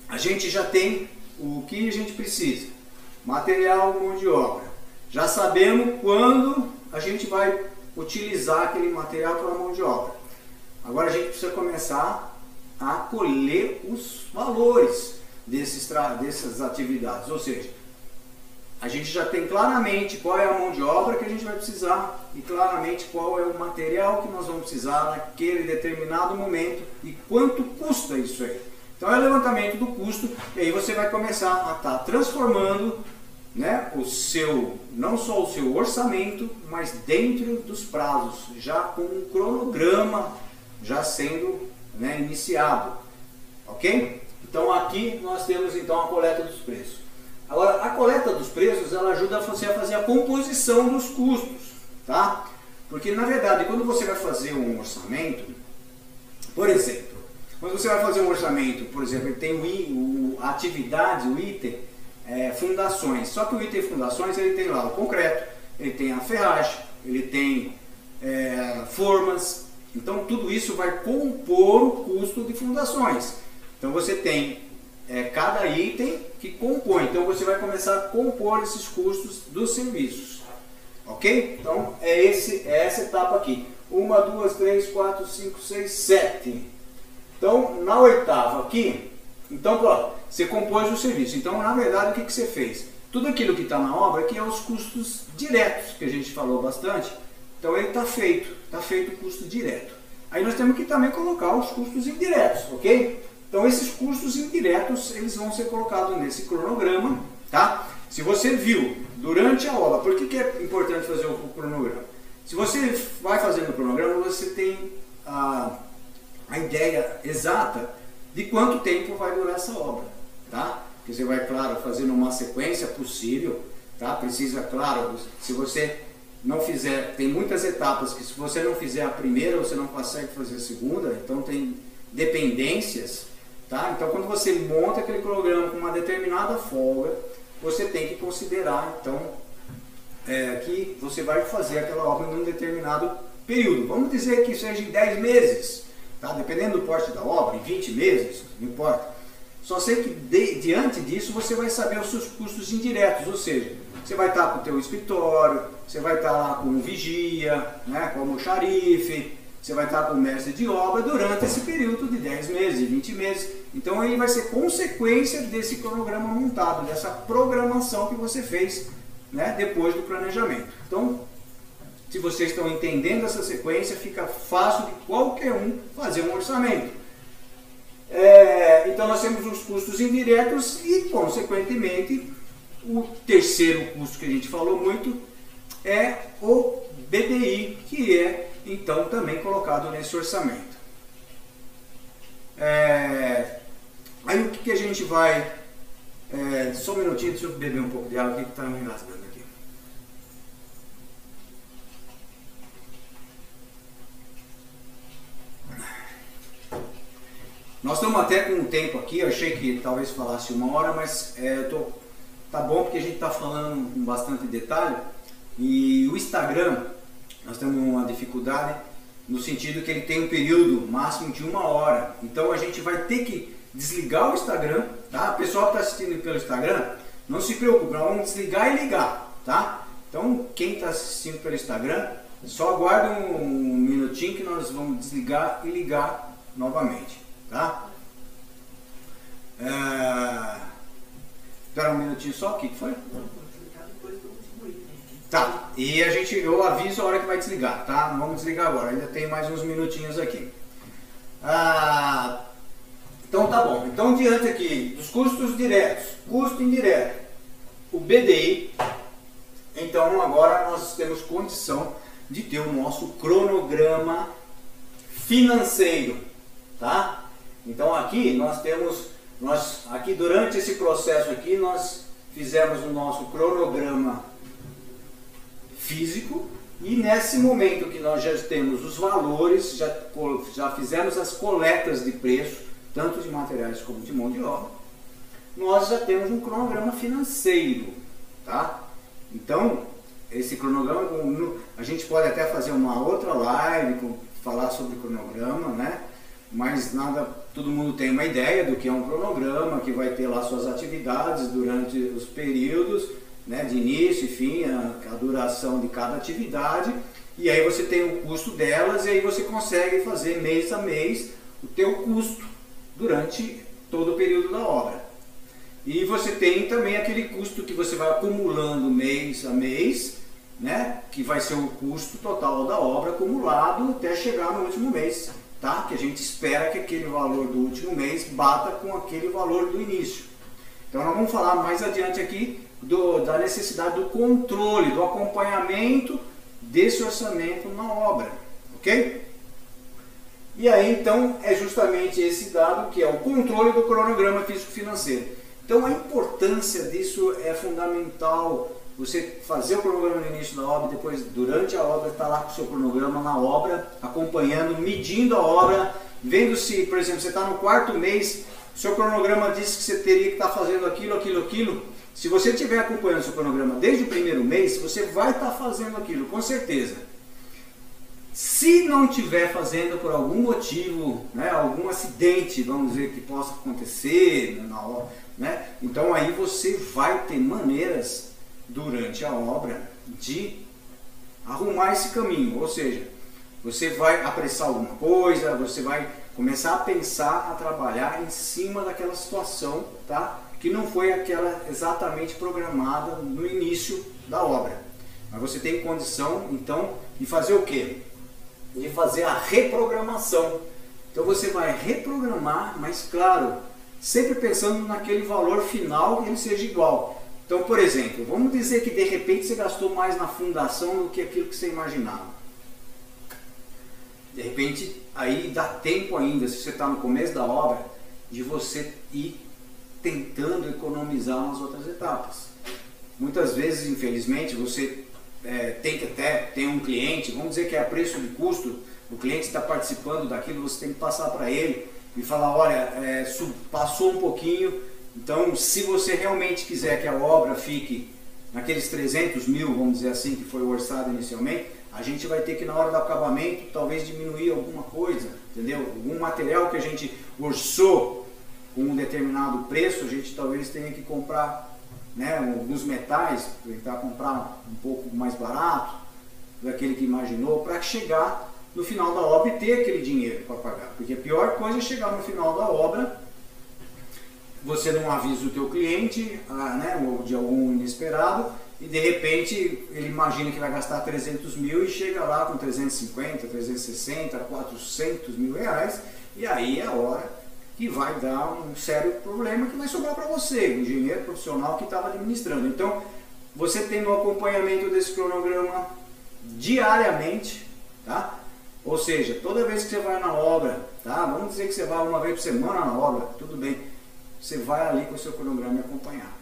Speaker 1: a gente já tem o que a gente precisa, material, mão de obra. Já sabemos quando a gente vai utilizar aquele material para mão de obra. Agora a gente precisa começar a colher os valores desses dessas atividades. Ou seja, a gente já tem claramente qual é a mão de obra que a gente vai precisar e claramente qual é o material que nós vamos precisar naquele determinado momento e quanto custa isso aí. Então é o levantamento do custo e aí você vai começar a estar tá transformando né, o seu, não só o seu orçamento, mas dentro dos prazos, já com um cronograma já sendo né, iniciado. Ok? Então aqui nós temos então a coleta dos preços. Agora, a coleta dos preços ela ajuda você a fazer a composição dos custos, tá? Porque na verdade, quando você vai fazer um orçamento, por exemplo, quando você vai fazer um orçamento, por exemplo, tem o, a atividade, o item é, fundações. Só que o item fundações ele tem lá o concreto, ele tem a ferragem, ele tem é, formas. Então tudo isso vai compor o custo de fundações. Então você tem é, cada item que compõe. Então você vai começar a compor esses custos dos serviços. Ok? Então é, esse, é essa etapa aqui. Uma, duas, três, quatro, cinco, seis, sete. Então na oitava aqui, então você compôs o serviço. Então na verdade o que, que você fez? Tudo aquilo que está na obra aqui é os custos diretos, que a gente falou bastante. Então ele está feito, está feito o custo direto. Aí nós temos que também colocar os custos indiretos, ok? Então esses custos indiretos eles vão ser colocados nesse cronograma, tá? Se você viu durante a aula, por que, que é importante fazer o cronograma? Se você vai fazendo o cronograma, você tem a, a ideia exata de quanto tempo vai durar essa obra, tá? Porque você vai, claro, fazendo uma sequência possível, tá? Precisa, claro, se você não fizer, tem muitas etapas que se você não fizer a primeira, você não consegue fazer a segunda, então tem dependências Tá? Então, quando você monta aquele cronograma com uma determinada folga, você tem que considerar então é, que você vai fazer aquela obra em um determinado período. Vamos dizer que seja em 10 meses, tá? dependendo do porte da obra, em 20 meses, não importa. Só sei que de, diante disso você vai saber os seus custos indiretos, ou seja, você vai estar com o teu escritório, você vai estar lá com o vigia, né, como o xarife, você vai estar com o mestre de obra durante esse período de 10 meses, de 20 meses. Então ele vai ser consequência desse cronograma montado, dessa programação que você fez né, depois do planejamento. Então, se vocês estão entendendo essa sequência, fica fácil de qualquer um fazer um orçamento. É, então nós temos os custos indiretos e, consequentemente, o terceiro custo que a gente falou muito é o BDI, que é então também colocado nesse orçamento. É, aí o que, que, a gente vai. É, só um minutinho, deixa eu beber um pouco de água aqui que está me engasgando aqui. Nós estamos até com um tempo aqui, eu achei que talvez falasse uma hora, mas é, tô, tá bom porque a gente está falando com bastante detalhe. E o Instagram, nós temos uma dificuldade no sentido que ele tem um período máximo de uma hora. Então a gente vai ter que desligar o Instagram, tá? O pessoal que está assistindo pelo Instagram, não se preocupe, nós vamos desligar e ligar, tá? Então quem está assistindo pelo Instagram, Só aguarde um minutinho que nós vamos desligar e ligar novamente, tá? É... Espera um minutinho só, o que foi? Tá, e a gente, eu aviso a hora que vai desligar, tá? Não vamos desligar agora, ainda tem mais uns minutinhos aqui. Ah, então tá bom, então diante aqui dos custos diretos, custo indireto, o BDI, então agora nós temos condição de ter o nosso cronograma financeiro, tá? Então aqui nós temos, nós aqui durante esse processo aqui nós fizemos o nosso cronograma físico e nesse momento que nós já temos os valores, já, já fizemos as coletas de preço, tanto de materiais como de mão de obra, nós já temos um cronograma financeiro, tá? Então, esse cronograma, a gente pode até fazer uma outra live, falar sobre cronograma, né? Mas nada, todo mundo tem uma ideia do que é um cronograma, que vai ter lá suas atividades durante os períodos, né, de início e fim, a, a, duração de cada atividade, e aí você tem o custo delas e aí você consegue fazer mês a mês o teu custo durante todo o período da obra. E você tem também aquele custo que você vai acumulando mês a mês, né, que vai ser o custo total da obra acumulado até chegar no último mês, tá? Que a gente espera que aquele valor do último mês bata com aquele valor do início. Então nós vamos falar mais adiante aqui do, da necessidade do controle, do acompanhamento desse orçamento na obra, ok? E aí então é justamente esse dado que é o controle do cronograma físico-financeiro. Então a importância disso é fundamental. Você fazer o cronograma no início da obra, depois durante a obra estar tá lá com o seu cronograma na obra, acompanhando, medindo a obra, vendo se, por exemplo, você está no quarto mês, seu cronograma diz que você teria que estar tá fazendo aquilo, aquilo, aquilo se você estiver acompanhando seu cronograma desde o primeiro mês, você vai estar fazendo aquilo, com certeza. Se não estiver fazendo por algum motivo, né, algum acidente, vamos dizer, que possa acontecer na hora, né, então aí você vai ter maneiras durante a obra de arrumar esse caminho. Ou seja, você vai apressar alguma coisa, você vai começar a pensar, a trabalhar em cima daquela situação, tá? que não foi aquela exatamente programada no início da obra. Mas você tem condição, então, de fazer o quê? De fazer a reprogramação. Então você vai reprogramar, mas claro, sempre pensando naquele valor final que ele seja igual. Então, por exemplo, vamos dizer que de repente você gastou mais na fundação do que aquilo que você imaginava. De repente, aí dá tempo ainda, se você está no começo da obra, de você ir tentando economizar nas outras etapas. Muitas vezes, infelizmente, você é, tem que até ter um cliente, vamos dizer que é a preço de custo, o cliente está participando daquilo, você tem que passar para ele e falar, olha, é, passou um pouquinho, então se você realmente quiser que a obra fique naqueles 300 mil, vamos dizer assim, que foi orçado inicialmente, a gente vai ter que na hora do acabamento talvez diminuir alguma coisa, entendeu? Algum material que a gente orçou com um determinado preço, a gente talvez tenha que comprar né, alguns metais, tentar comprar um pouco mais barato daquele que imaginou, para chegar no final da obra e ter aquele dinheiro para pagar. Porque a pior coisa é chegar no final da obra, você não avisa o teu cliente ah, né, ou de algum inesperado, e de repente ele imagina que vai gastar 300 mil e chega lá com 350, 360, 400 mil reais, e aí é a hora que vai dar um sério problema que vai sobrar para você, o engenheiro profissional que estava administrando. Então, você tem o acompanhamento desse cronograma diariamente, tá? Ou seja, toda vez que você vai na obra, tá? Vamos dizer que você vai uma vez por semana na obra, tudo bem. Você vai ali com o seu cronograma e acompanhar.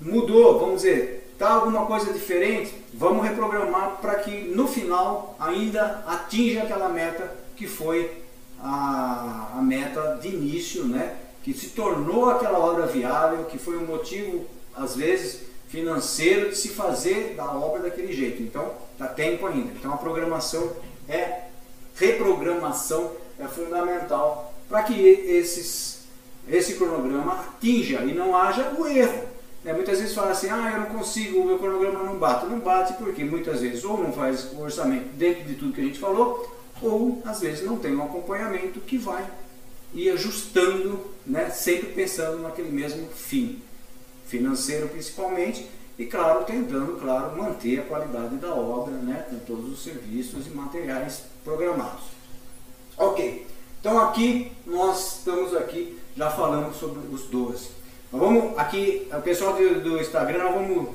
Speaker 1: Mudou, vamos dizer, tá alguma coisa diferente? Vamos reprogramar para que no final ainda atinja aquela meta que foi a, a meta de início, né? que se tornou aquela obra viável, que foi um motivo, às vezes, financeiro de se fazer da obra daquele jeito. Então, dá tempo ainda. Então, a programação é, reprogramação é fundamental para que esses, esse cronograma atinja e não haja o erro. né, muitas vezes fala assim, ah, eu não consigo, o meu cronograma não bate. Não bate porque muitas vezes ou não faz o orçamento dentro de tudo que a gente falou, ou às vezes não tem um acompanhamento que vai ir ajustando, né, sempre pensando naquele mesmo fim, financeiro principalmente, e claro, tentando, claro, manter a qualidade da obra, né, com todos os serviços e materiais programados. Ok, então aqui nós estamos aqui já falando sobre os 12. vamos aqui, o pessoal do, do Instagram, vamos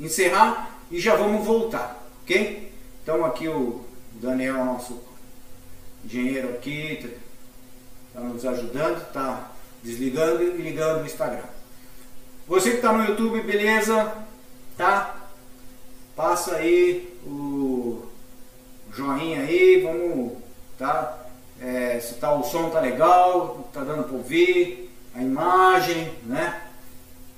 Speaker 1: encerrar e já vamos voltar, ok? Então aqui o Daniel, nosso engenheiro aqui, está nos ajudando, está desligando e ligando o Instagram. Você que está no YouTube, beleza? Tá? Passa aí o joinha aí, vamos, tá? É, se tá, o som tá legal, tá dando para ouvir, a imagem, né?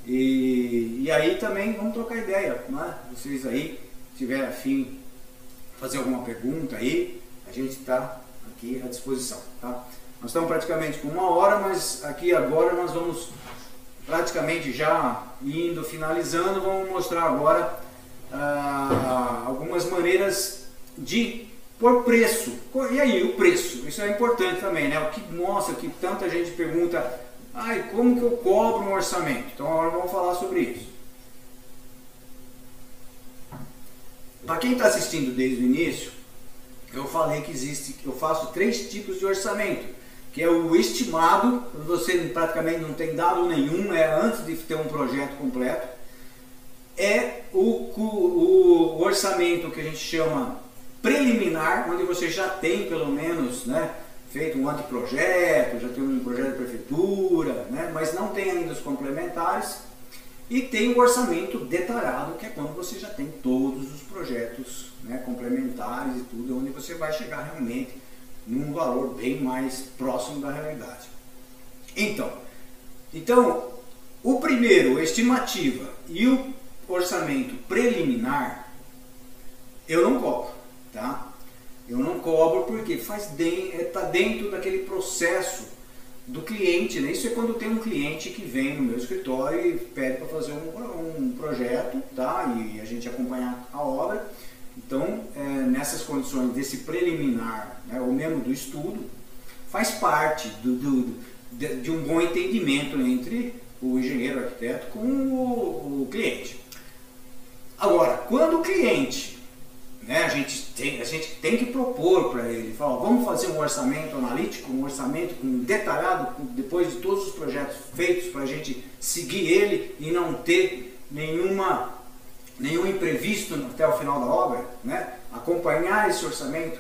Speaker 1: E, e aí também vamos trocar ideia, né? Vocês aí, tiver afim fazer alguma pergunta aí, a gente está aqui à disposição, tá? Nós estamos praticamente com uma hora, mas aqui agora nós vamos praticamente já indo, finalizando, vamos mostrar agora ah, algumas maneiras de por preço. E aí, o preço? Isso é importante também, né? O que mostra que tanta gente pergunta, ai, como que eu cobro um orçamento? Então agora vamos falar sobre isso. Para quem está assistindo desde o início, eu falei que existe, eu faço três tipos de orçamento, que é o estimado, você praticamente não tem dado nenhum, é antes de ter um projeto completo, é o, o, o orçamento que a gente chama preliminar, onde você já tem pelo menos né, feito um anteprojeto, já tem um projeto de prefeitura, né, mas não tem ainda os complementares. E tem o orçamento detalhado, que é quando você já tem todos os projetos né, complementares e tudo, onde você vai chegar realmente num valor bem mais próximo da realidade. Então, então o primeiro, estimativa, e o orçamento preliminar, eu não cobro, tá? Eu não cobro porque faz está é, dentro daquele processo do cliente, né? Isso é quando tem um cliente que vem no meu escritório e pede para fazer um, um, projeto, tá? E a gente acompanhar a obra. Então, é, nessas condições desse preliminar, né, ou mesmo do estudo, faz parte do, do, de, de, um bom entendimento entre o engenheiro o arquiteto com o, o cliente. Agora, quando o cliente né? A, gente tem, a gente tem que propor para ele, falar, vamos fazer um orçamento analítico, um orçamento detalhado, depois de todos os projetos feitos, para a gente seguir ele e não ter nenhuma, nenhum imprevisto até o final da obra, né? acompanhar esse orçamento,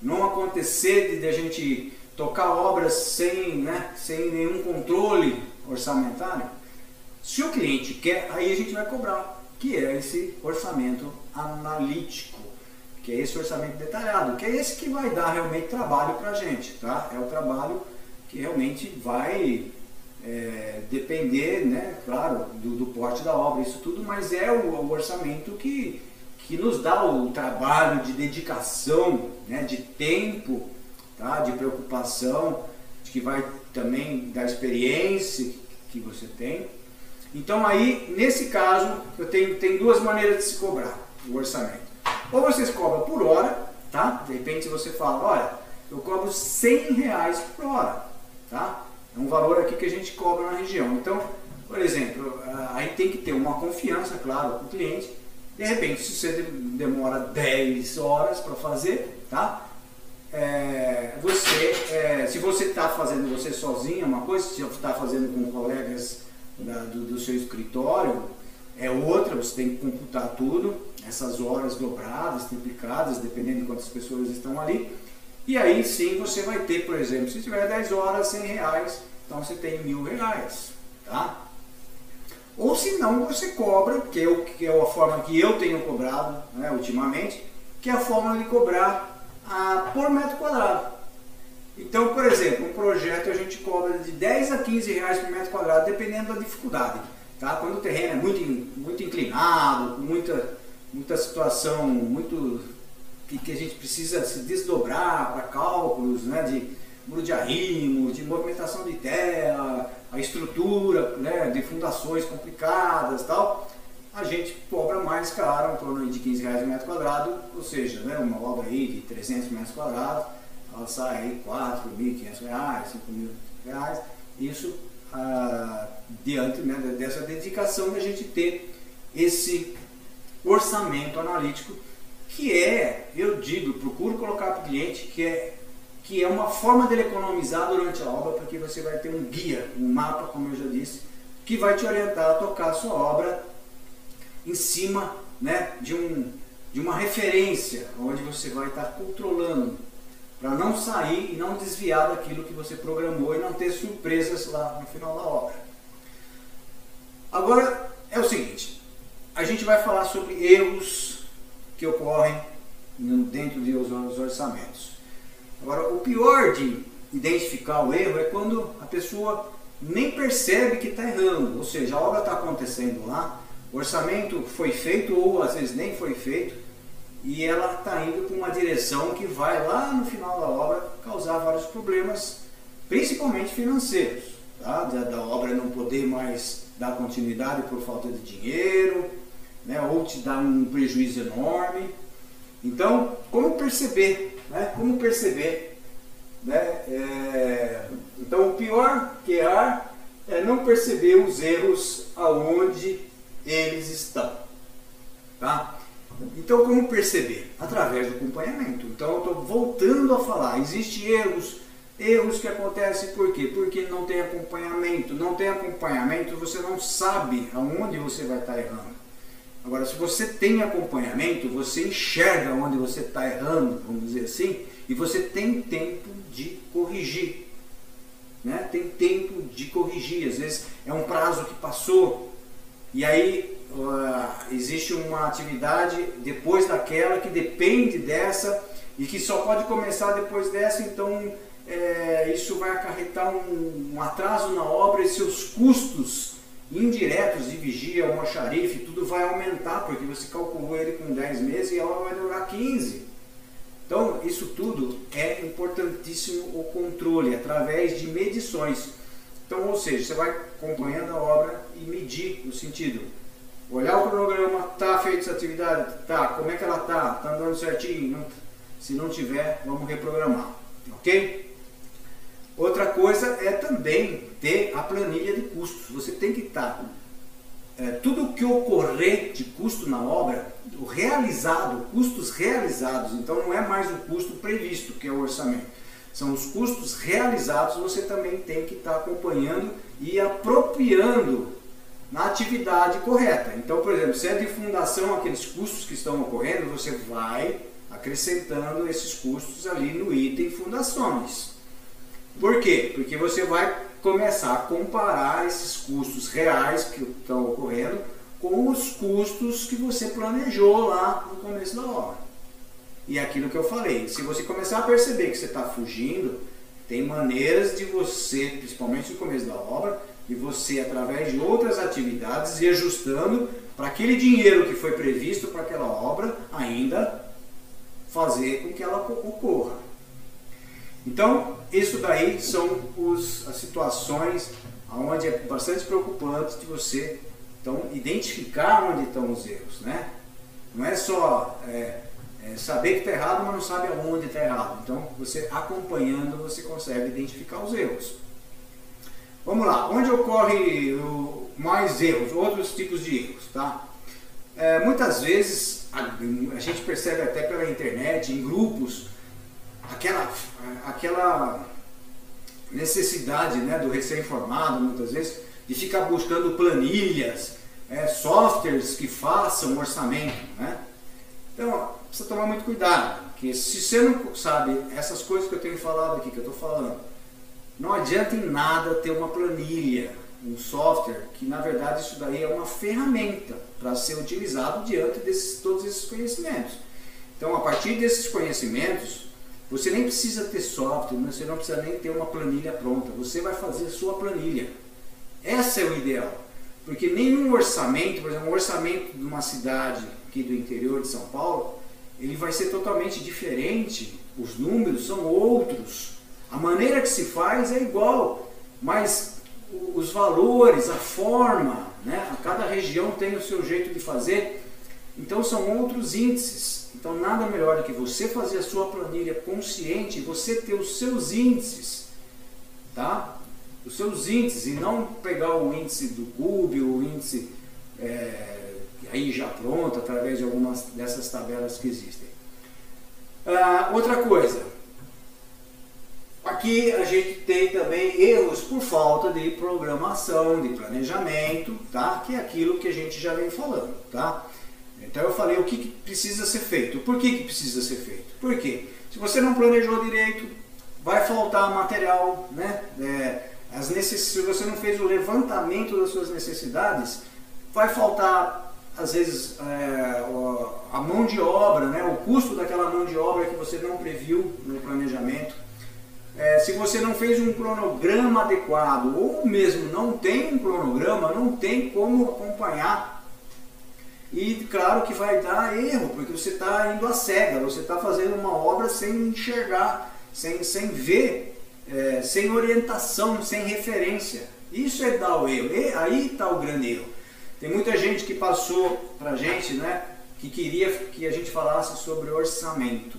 Speaker 1: não acontecer de, a gente tocar obras sem, né, sem nenhum controle orçamentário. Se o cliente quer, aí a gente vai cobrar, que é esse orçamento analítico que é esse orçamento detalhado, que é esse que vai dar realmente trabalho para a gente, tá? É o trabalho que realmente vai é, depender, né, claro, do, do, porte da obra, isso tudo, mas é o, o, orçamento que, que nos dá o trabalho de dedicação, né, de tempo, tá, de preocupação, que vai também da experiência que você tem. Então aí, nesse caso, eu tenho, tem duas maneiras de se cobrar o orçamento. Ou vocês cobram por hora, tá? De repente você fala, olha, eu cobro 100 reais por hora, tá? É um valor aqui que a gente cobra na região. Então, por exemplo, aí tem que ter uma confiança, claro, com o cliente. De repente, se você demora 10 horas para fazer, tá? É, você, é, se você está fazendo você sozinho, é uma coisa, se você está fazendo com colegas da, do, do seu escritório, é outra, você tem que computar tudo essas horas dobradas, triplicadas, dependendo de quantas pessoas estão ali. E aí sim você vai ter, por exemplo, se tiver 10 horas, 100 reais, então você tem mil reais. Tá? Ou se não, você cobra, que é, o, que é a forma que eu tenho cobrado né, ultimamente, que é a forma de cobrar a, por metro quadrado. Então, por exemplo, um projeto a gente cobra de 10 a 15 reais por metro quadrado, dependendo da dificuldade. Tá? Quando o terreno é muito, muito inclinado, com muita muita situação muito que, que a gente precisa se desdobrar para cálculos, né, de muro de arrimo, de movimentação de terra, a estrutura né, de fundações complicadas tal, a gente cobra mais caro, em torno de 15 reais o metro quadrado, ou seja, né, uma obra aí de 300 metros quadrados, ela sai aí 4.500 reais, 5.000 reais, isso ah, diante né, dessa dedicação de a gente ter esse orçamento analítico que é, eu digo, procuro colocar para o cliente que é que é uma forma dele economizar durante a obra, porque você vai ter um guia, um mapa, como eu já disse, que vai te orientar a tocar a sua obra em cima né, de, um, de uma referência, onde você vai estar controlando, para não sair e não desviar daquilo que você programou e não ter surpresas lá no final da obra. Agora é o seguinte, a gente vai falar sobre erros que ocorrem dentro de os orçamentos. Agora, o pior de identificar o erro é quando a pessoa nem percebe que está errando, ou seja, a obra está acontecendo lá, o orçamento foi feito ou às vezes nem foi feito e ela está indo para uma direção que vai lá no final da obra causar vários problemas, principalmente financeiros, tá? da, da obra não poder mais dar continuidade por falta de dinheiro, né, ou te dá um prejuízo enorme. Então, como perceber? Né, como perceber? Né, é, então, o pior que errar é não perceber os erros aonde eles estão. Tá? Então, como perceber? Através do acompanhamento. Então, eu estou voltando a falar. Existem erros, erros que acontecem por quê? Porque não tem acompanhamento. Não tem acompanhamento, você não sabe aonde você vai estar errando. Agora, se você tem acompanhamento, você enxerga onde você está errando, vamos dizer assim, e você tem tempo de corrigir. Né? Tem tempo de corrigir. Às vezes é um prazo que passou, e aí uh, existe uma atividade depois daquela que depende dessa e que só pode começar depois dessa, então é, isso vai acarretar um, um atraso na obra e seus custos indiretos de vigia, almoxarife, tudo vai aumentar, porque você calculou ele com 10 meses e ela vai durar 15. Então, isso tudo é importantíssimo o controle, através de medições. Então, ou seja, você vai acompanhando a obra e medir no sentido, olhar o cronograma, tá feita essa atividade, tá, como é que ela tá, tá andando certinho, não, se não tiver, vamos reprogramar, ok? Outra coisa é também ter a planilha de custos. Você tem que estar é, tudo o que ocorrer de custo na obra, o realizado, custos realizados. Então não é mais o custo previsto que é o orçamento. São os custos realizados. Você também tem que estar acompanhando e apropriando na atividade correta. Então, por exemplo, se é de fundação aqueles custos que estão ocorrendo, você vai acrescentando esses custos ali no item fundações. Por quê? Porque você vai começar a comparar esses custos reais que estão ocorrendo com os custos que você planejou lá no começo da obra. E é aquilo que eu falei, se você começar a perceber que você está fugindo, tem maneiras de você, principalmente no começo da obra, de você, através de outras atividades, ir ajustando para aquele dinheiro que foi previsto para aquela obra ainda fazer com que ela ocorra. Então, isso daí são os, as situações onde é bastante preocupante de você então, identificar onde estão os erros. Né? Não é só é, é saber que está errado, mas não sabe aonde está errado. Então, você acompanhando, você consegue identificar os erros. Vamos lá, onde ocorre o, mais erros, outros tipos de erros, tá? É, muitas vezes a, a, gente percebe até pela internet, em grupos, aquela, aquela necessidade né, do recém-formado, muitas vezes, de ficar buscando planilhas, é, softwares que façam orçamento. Né? Então, precisa tomar muito cuidado, porque se você não sabe essas coisas que eu tenho falado aqui, que eu estou falando, não adianta em nada ter uma planilha, um software, que na verdade isso daí é uma ferramenta para ser utilizado diante de todos esses conhecimentos. Então, a partir desses conhecimentos, você nem precisa ter software, você não precisa nem ter uma planilha pronta. Você vai fazer a sua planilha. Essa é o ideal. Porque nenhum orçamento, por exemplo, um orçamento de uma cidade aqui do interior de São Paulo, ele vai ser totalmente diferente. Os números são outros. A maneira que se faz é igual, mas os valores, a forma, né? cada região tem o seu jeito de fazer, então são outros índices. Então nada melhor do que você fazer a sua planilha consciente, você ter os seus índices, tá? Os seus índices e não pegar o índice do Cube, o índice é, aí já pronto através de algumas dessas tabelas que existem. Ah, outra coisa, aqui a gente tem também erros por falta de programação, de planejamento, tá? Que é aquilo que a gente já vem falando, tá? Então eu falei o que, que precisa ser feito. Por que, que precisa ser feito? Por quê? Se você não planejou direito, vai faltar material, né? É, as necess... Se você não fez o levantamento das suas necessidades, vai faltar às vezes é, a mão de obra, né? o custo daquela mão de obra que você não previu no planejamento. É, se você não fez um cronograma adequado ou mesmo não tem um cronograma, não tem como acompanhar e claro que vai dar erro, porque você está indo à cega, você está fazendo uma obra sem enxergar, sem, sem ver, é, sem orientação, sem referência. Isso é dar o erro. E aí está o grande erro. Tem muita gente que passou para a gente, né, que queria que a gente falasse sobre orçamento,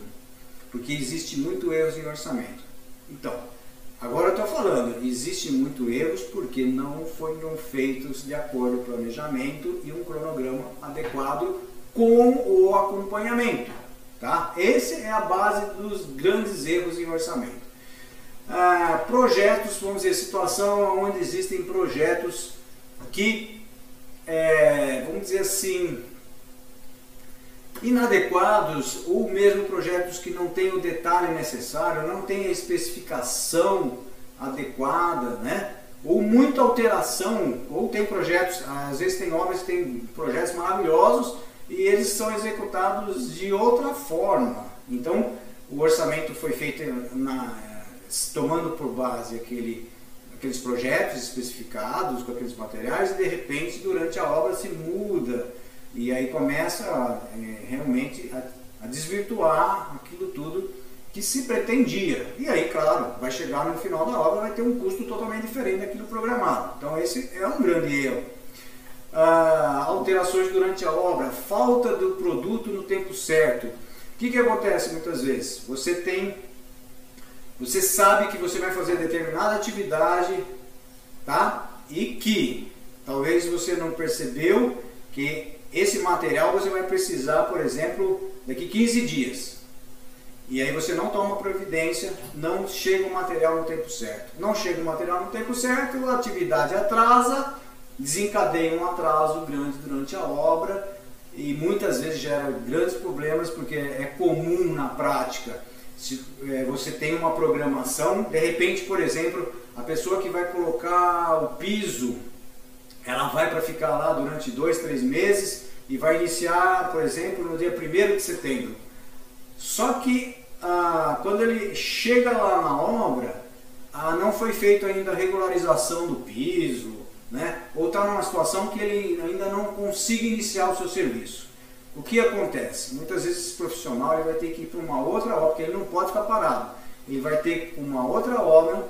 Speaker 1: porque existe muito erros em orçamento. Então, Agora eu estou falando, existe muito erros porque não foram feitos de acordo com o planejamento e um cronograma adequado com o acompanhamento. Tá? Essa é a base dos grandes erros em orçamento. Ah, projetos, vamos dizer, situação onde existem projetos que, é, vamos dizer assim, inadequados ou mesmo projetos que não têm o detalhe necessário, não têm a especificação adequada, né? ou muita alteração, ou tem projetos, às vezes tem obras que têm projetos maravilhosos e eles são executados de outra forma. Então, o orçamento foi feito na, tomando por base aquele, aqueles projetos especificados com aqueles materiais e de repente durante a obra se muda e aí começa é, realmente a, a, desvirtuar aquilo tudo que se pretendia. E aí, claro, vai chegar no final da obra, vai ter um custo totalmente diferente daquilo programado. Então esse é um grande erro. Ah, alterações durante a obra, falta do produto no tempo certo. O que, que acontece muitas vezes? Você tem, você sabe que você vai fazer determinada atividade, tá? E que talvez você não percebeu que esse material você vai precisar, por exemplo, daqui 15 dias. E aí você não toma providência, não chega o material no tempo certo. Não chega o material no tempo certo, a atividade atrasa, desencadeia um atraso grande durante a obra e muitas vezes gera grandes problemas porque é comum na prática. Se é, você tem uma programação, de repente, por exemplo, a pessoa que vai colocar o piso ela vai para ficar lá durante dois, três meses e vai iniciar, por exemplo, no dia 1 de setembro. Só que ah, quando ele chega lá na obra, ah, não foi feita ainda a regularização do piso, né? ou está numa situação que ele ainda não consiga iniciar o seu serviço. O que acontece? Muitas vezes esse profissional ele vai ter que ir para uma outra obra, porque ele não pode ficar parado. Ele vai ter uma outra obra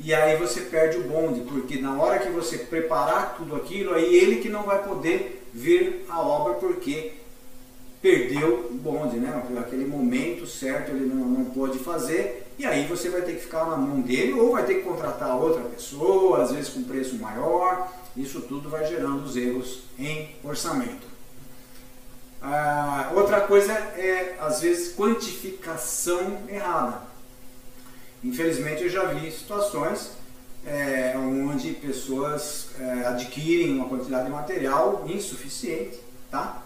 Speaker 1: e aí você perde o bonde, porque na hora que você preparar tudo aquilo, aí ele que não vai poder ver a obra porque perdeu o bonde, né? Aquele momento certo ele não, não pôde fazer, e aí você vai ter que ficar na mão dele ou vai ter que contratar outra pessoa, às vezes com preço maior. Isso tudo vai gerando os erros em orçamento. Ah, outra coisa é, às vezes, quantificação errada. Infelizmente eu já vi situações é, onde pessoas é, adquirem uma quantidade de material insuficiente, tá?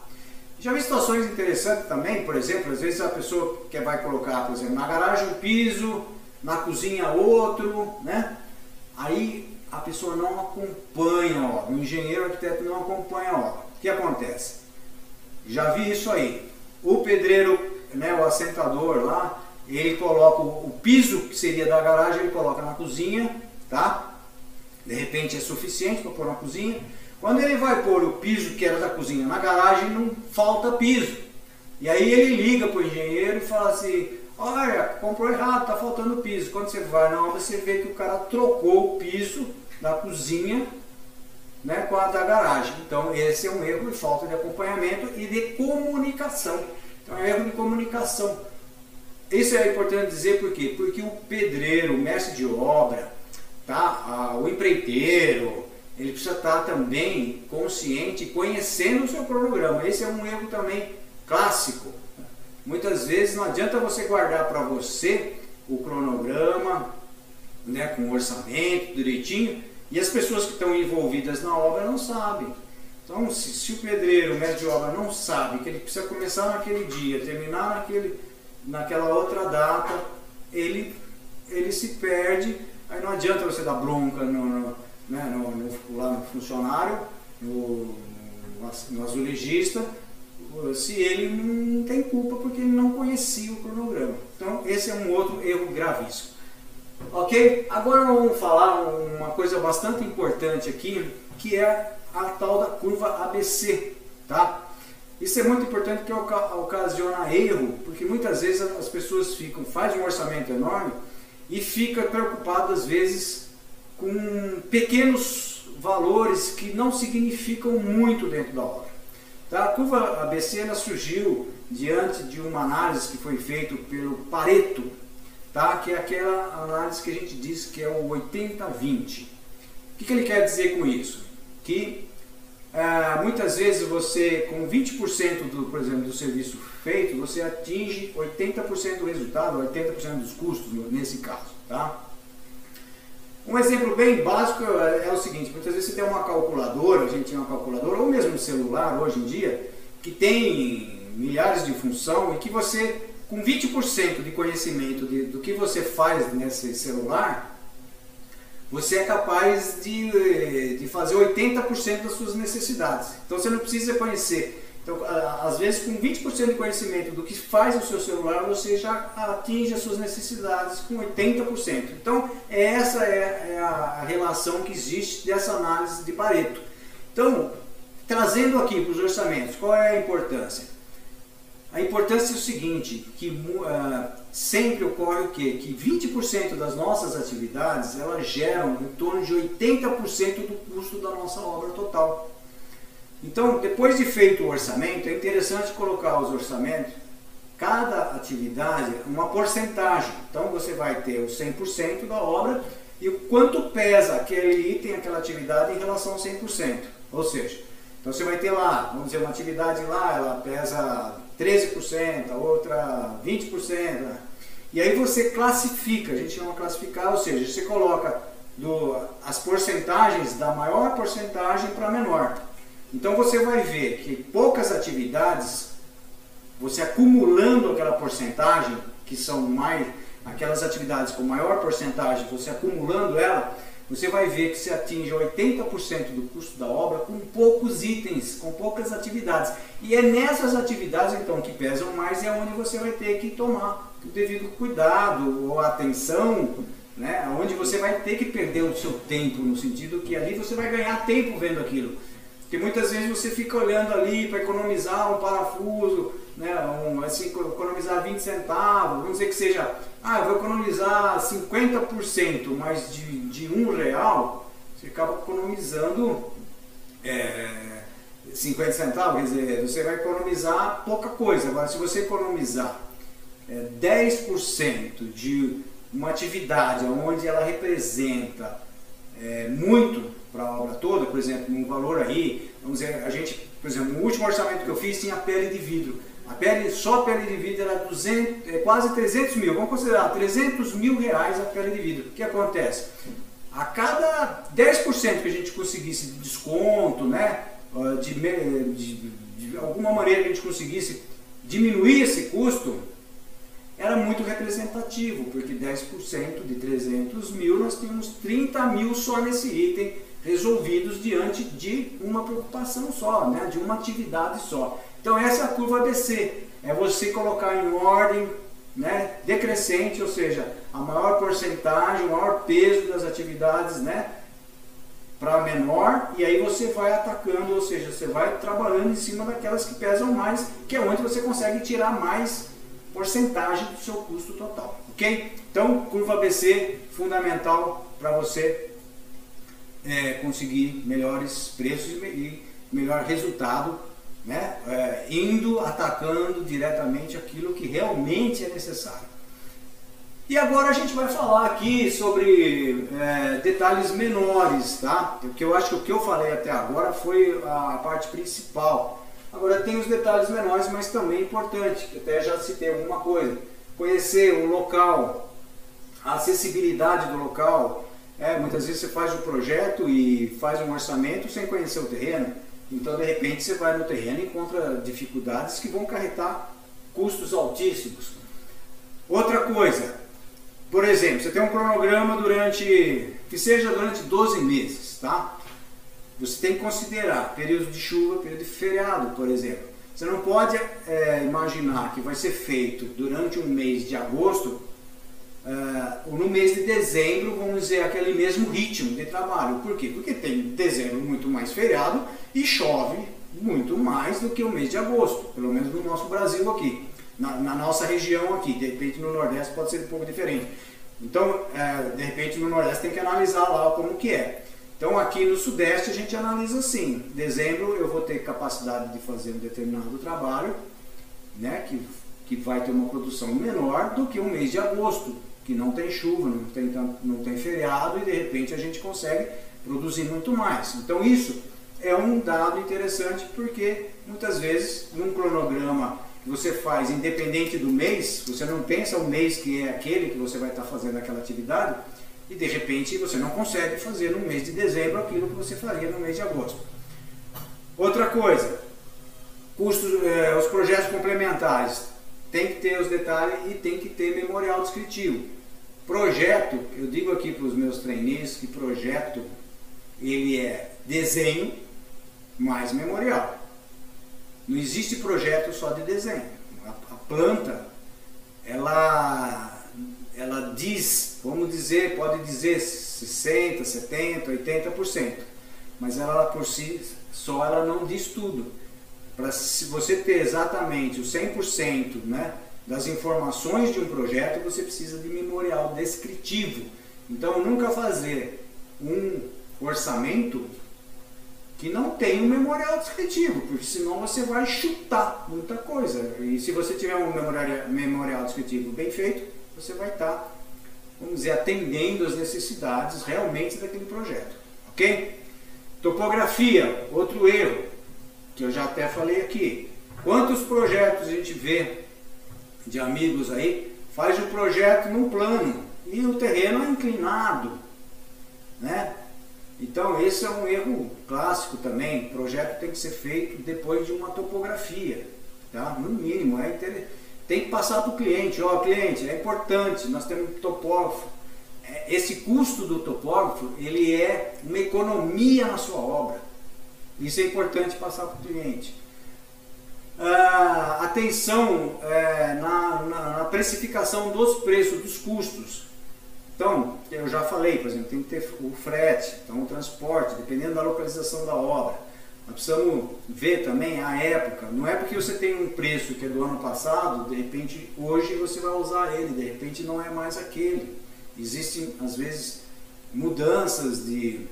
Speaker 1: Já vi situações interessantes também, por exemplo, às vezes a pessoa que vai colocar, por exemplo, na garagem um piso, na cozinha outro, né? Aí a pessoa não acompanha a obra, o engenheiro o arquiteto não acompanha a obra. O que acontece? Já vi isso aí. O pedreiro, né, o assentador lá, ele coloca o, piso que seria da garagem, ele coloca na cozinha, tá? De repente é suficiente para pôr na cozinha. Quando ele vai pôr o piso que era da cozinha na garagem, não falta piso. E aí ele liga para o engenheiro e fala assim, olha, comprou errado, está faltando piso. Quando você vai na obra, você vê que o cara trocou o piso da cozinha né, com a da garagem. Então esse é um erro de falta de acompanhamento e de comunicação. Então é um erro de comunicação. Isso é importante dizer por quê? Porque o pedreiro, o mestre de obra, tá? O empreiteiro, ele precisa estar também consciente, conhecendo o seu cronograma. Esse é um erro também clássico. Muitas vezes não adianta você guardar para você o cronograma, né, com orçamento direitinho, e as pessoas que estão envolvidas na obra não sabem. Então, se, se o pedreiro, o mestre de obra, não sabe que ele precisa começar naquele dia, terminar naquele, naquela outra data, ele, ele se perde. Aí não adianta você dar bronca no, no, né, no, no lá no funcionário, no, no azulejista, se ele não tem culpa porque ele não conhecia o cronograma. Então, esse é um outro erro gravíssimo. Ok? Agora vamos falar uma coisa bastante importante aqui, que é a tal da curva ABC, tá? Isso é muito importante que ocasiona erro, porque muitas vezes as pessoas ficam, fazem um orçamento enorme e fica preocupado às vezes com pequenos valores que não significam muito dentro da obra. Tá? A curva ABC ela surgiu diante de uma análise que foi feita pelo Pareto, tá? que é aquela análise que a gente diz que é o 80-20. O que, que, ele quer dizer com isso? Que ah, muitas vezes você, com 20% do, por exemplo, do serviço feito, você atinge 80% do resultado, 80% dos custos nesse caso. Tá? Um exemplo bem básico é, o seguinte, muitas vezes você tem uma calculadora, a gente tem uma calculadora, ou mesmo um celular hoje em dia, que tem milhares de função e que você com 20% de conhecimento de, do que você faz nesse celular, você é capaz de, de fazer 80% das suas necessidades. Então você não precisa conhecer. Então, às vezes, com 20% de conhecimento do que faz o seu celular, você já atinge as suas necessidades com 80%. Então, essa é, é a relação que existe dessa análise de Pareto. Então, trazendo aqui para os orçamentos, qual é a importância? A importância é o seguinte, que uh, sempre ocorre o quê? Que 20% das nossas atividades, elas geram em torno de 80% do custo da nossa obra total. Então, depois de feito o orçamento, é interessante colocar os orçamentos, cada atividade, uma porcentagem. Então, você vai ter o 100% da obra e o quanto pesa aquele item, aquela atividade em relação ao 100%. Ou seja, então você vai ter lá, vamos dizer, uma atividade lá, ela pesa 13%, a outra 20%. E aí você classifica, a gente chama classificar, ou seja, você coloca do, as porcentagens da maior porcentagem para a menor. Então você vai ver que poucas atividades, você acumulando aquela porcentagem, que são mais aquelas atividades com maior porcentagem, você acumulando ela, você vai ver que se atinge 80% do custo da obra com poucos itens, com poucas atividades. E é nessas atividades então que pesam mais e é onde você vai ter que tomar o devido cuidado ou atenção, né? onde você vai ter que perder o seu tempo, no sentido que ali você vai ganhar tempo vendo aquilo. Porque muitas vezes você fica olhando ali para economizar um parafuso, né, um, assim, economizar 20 centavos, vamos dizer que seja, ah, eu vou economizar 50%, mas de, de um real, você acaba economizando é, 50 centavos, quer dizer, você vai economizar pouca coisa. Agora, se você economizar é, 10% de uma atividade onde ela representa é, muito para a obra toda, por exemplo, um valor aí, vamos dizer, a gente, por exemplo, no último orçamento que eu fiz tinha pele de vidro. A pele, só a pele de vidro era 200, é, quase 300 mil, vamos considerar 300 mil reais a pele de vidro. O que acontece? A cada 10% que a gente conseguisse de desconto, né, de, de, de alguma maneira que a gente conseguisse diminuir esse custo, era muito representativo, porque 10% de 300 mil nós tínhamos 30 mil só nesse item resolvidos diante de uma preocupação só, né, de uma atividade só. Então essa é a curva ABC, é você colocar em ordem né, decrescente, ou seja, a maior porcentagem, o maior peso das atividades né, para menor, e aí você vai atacando, ou seja, você vai trabalhando em cima daquelas que pesam mais, que é onde você consegue tirar mais porcentagem do seu custo total, ok? Então, curva ABC, fundamental para você é, conseguir melhores preços e melhor resultado, né? É, indo atacando diretamente aquilo que realmente é necessário. E agora a gente vai falar aqui sobre é, detalhes menores, tá? Porque eu acho que o que eu falei até agora foi a parte principal. Agora tem os detalhes menores, mas também importante, que até já citei alguma coisa. Conhecer o local, a acessibilidade do local. É, muitas vezes você faz um projeto e faz um orçamento sem conhecer o terreno. Então, de repente, você vai no terreno e encontra dificuldades que vão carretar custos altíssimos. Outra coisa, por exemplo, você tem um cronograma durante, que seja durante 12 meses, tá? Você tem que considerar período de chuva, período de feriado, por exemplo. Você não pode é, imaginar que vai ser feito durante um mês de agosto uh, no mês de dezembro, vamos dizer, aquele mesmo ritmo de trabalho. Por quê? Porque tem dezembro muito mais feriado e chove muito mais do que o mês de agosto, pelo menos no nosso Brasil aqui na, na, nossa região aqui. De repente no Nordeste pode ser um pouco diferente. Então, é, de repente no Nordeste tem que analisar lá como que é. Então aqui no Sudeste a gente analisa assim, dezembro eu vou ter capacidade de fazer um determinado trabalho, né, que, que vai ter uma produção menor do que o mês de agosto, que não tem chuva, não tem, não tem feriado e de repente a gente consegue produzir muito mais. Então isso é um dado interessante porque muitas vezes num cronograma que você faz independente do mês, você não pensa o mês que é aquele que você vai estar fazendo aquela atividade e de repente você não consegue fazer no mês de dezembro aquilo que você faria no mês de agosto. Outra coisa, custos, é, os projetos complementares tem que ter os detalhes e tem que ter memorial descritivo. Projeto, eu digo aqui para os meus trainees que projeto ele é desenho mais memorial. Não existe projeto só de desenho. A, planta, ela, ela diz, vamos dizer, pode dizer 60, 70, 80%, mas ela por si só ela não diz tudo. Para você ter exatamente o 100% né, das informações de um projeto, você precisa de memorial descritivo. Então, nunca fazer um orçamento que não tem um memorial descritivo, porque senão você vai chutar muita coisa. E se você tiver um memorial, descritivo bem feito, você vai estar, vamos dizer, atendendo as necessidades realmente daquele projeto. Ok? Topografia, outro erro, que eu já até falei aqui. Quantos projetos a gente vê de amigos aí, faz o projeto num plano e o terreno é inclinado, né? Então esse é um erro clássico também. O projeto tem que ser feito depois de uma topografia, tá? No mínimo, é inter... tem que passar para o cliente. Ó, cliente, é importante, nós temos um topógrafo. É, esse custo do topógrafo, ele é uma economia na sua obra. Isso é importante passar para o cliente. Ah, atenção é, na, na, na precificação dos preços, dos custos. Então, eu já falei, por exemplo, tem que ter o frete, então o transporte, dependendo da localização da obra. Nós precisamos ver também a época. Não é porque você tem um preço que é do ano passado, de repente hoje você vai usar ele, de repente não é mais aquele. Existem, às vezes, mudanças de.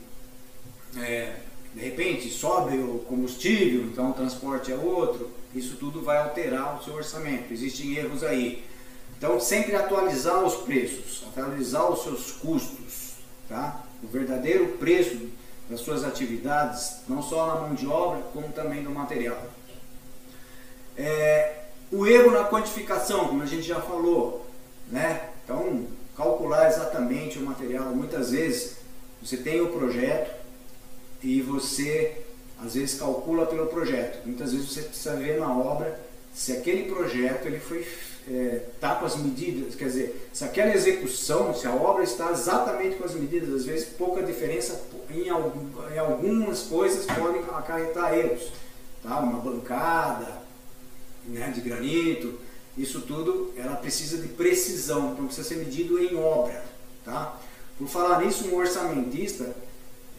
Speaker 1: É, de repente sobe o combustível, então o transporte é outro. Isso tudo vai alterar o seu orçamento. Existem erros aí. Então, sempre atualizar os preços, atualizar os seus custos, tá? O verdadeiro preço das suas atividades, não só na mão de obra, como também no material. É, o erro na quantificação, como a gente já falou, né? Então, calcular exatamente o material. Muitas vezes você tem o projeto e você às vezes calcula pelo projeto. Muitas vezes você precisa ver na obra se aquele projeto ele foi é, com as medidas, quer dizer, se aquela execução, se a obra está exatamente com as medidas, às vezes pouca diferença em, em algumas coisas podem acarretar erros. Tá? Uma bancada né, de granito, isso tudo ela precisa de precisão, então precisa ser medido em obra. Tá? Por falar nisso, um orçamentista,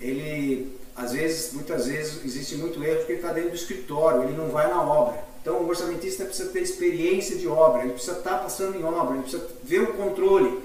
Speaker 1: ele às vezes, muitas vezes, existe muito erro porque ele está dentro do escritório, ele não vai na obra. Então o orçamentista precisa ter experiência de obra, ele precisa estar passando em obra, ele precisa ver o controle.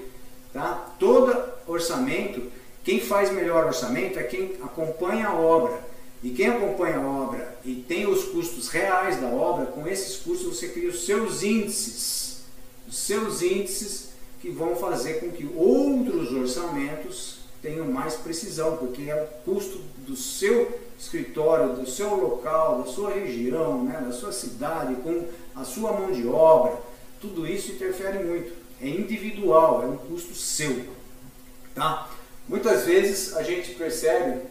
Speaker 1: Tá? Todo orçamento, quem faz melhor orçamento é quem acompanha a obra. E quem acompanha a obra e tem os custos reais da obra, com esses custos você cria os seus índices. Os seus índices que vão fazer com que outros orçamentos tenham mais precisão, porque é o custo do seu escritório, do seu local, da sua região, né, da sua cidade, com a sua mão de obra, tudo isso interfere muito. É individual, é um custo seu. Tá? Muitas vezes a gente percebe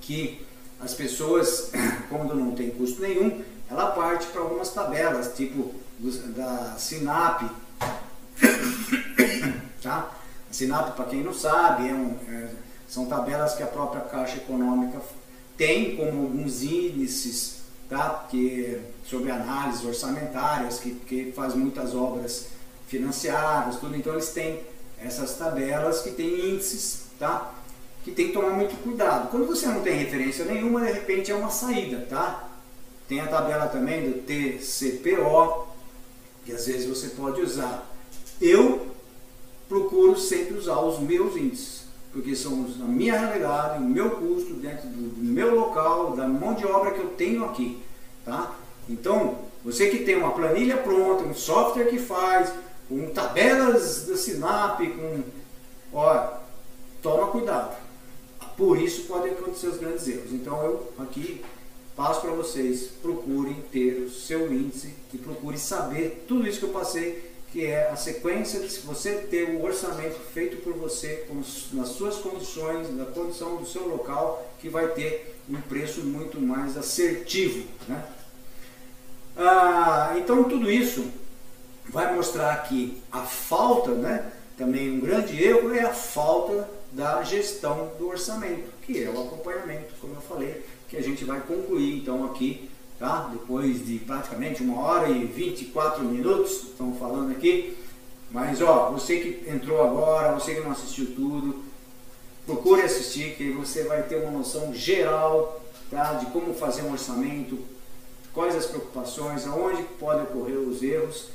Speaker 1: que as pessoas, quando não tem custo nenhum, ela parte para algumas tabelas, tipo da SINAP. Tá? SINAP, para quem não sabe, é um, é, são tabelas que a própria Caixa Econômica tem como alguns índices tá? que, sobre análises orçamentárias, que, que faz muitas obras financiadas, tudo. Então eles têm essas tabelas que têm índices, tá? que tem que tomar muito cuidado. Quando você não tem referência nenhuma, de repente é uma saída, tá? Tem a tabela também do TCPO, que às vezes você pode usar. Eu procuro sempre usar os meus índices, porque são a minha realidade, o meu custo dentro do meu local, da mão de obra que eu tenho aqui, tá? Então, você que tem uma planilha pronta, um software que faz, com tabelas da Sinap, com... Ó, toma cuidado por isso podem acontecer os grandes erros. Então eu aqui passo para vocês, procurem ter o seu índice e procure saber tudo isso que eu passei, que é a sequência de você ter o um orçamento feito por você, nas suas condições, na condição do seu local, que vai ter um preço muito mais assertivo. Né? Ah, então tudo isso vai mostrar que a falta, né, também um grande erro é a falta da gestão do orçamento, que é o acompanhamento, como eu falei, que a gente vai concluir então aqui, tá? Depois de praticamente uma hora e 24 minutos, estamos falando aqui. Mas ó, você que entrou agora, você que não assistiu tudo, procure assistir, que você vai ter uma noção geral tá? de como fazer um orçamento, quais as preocupações, aonde podem ocorrer os erros.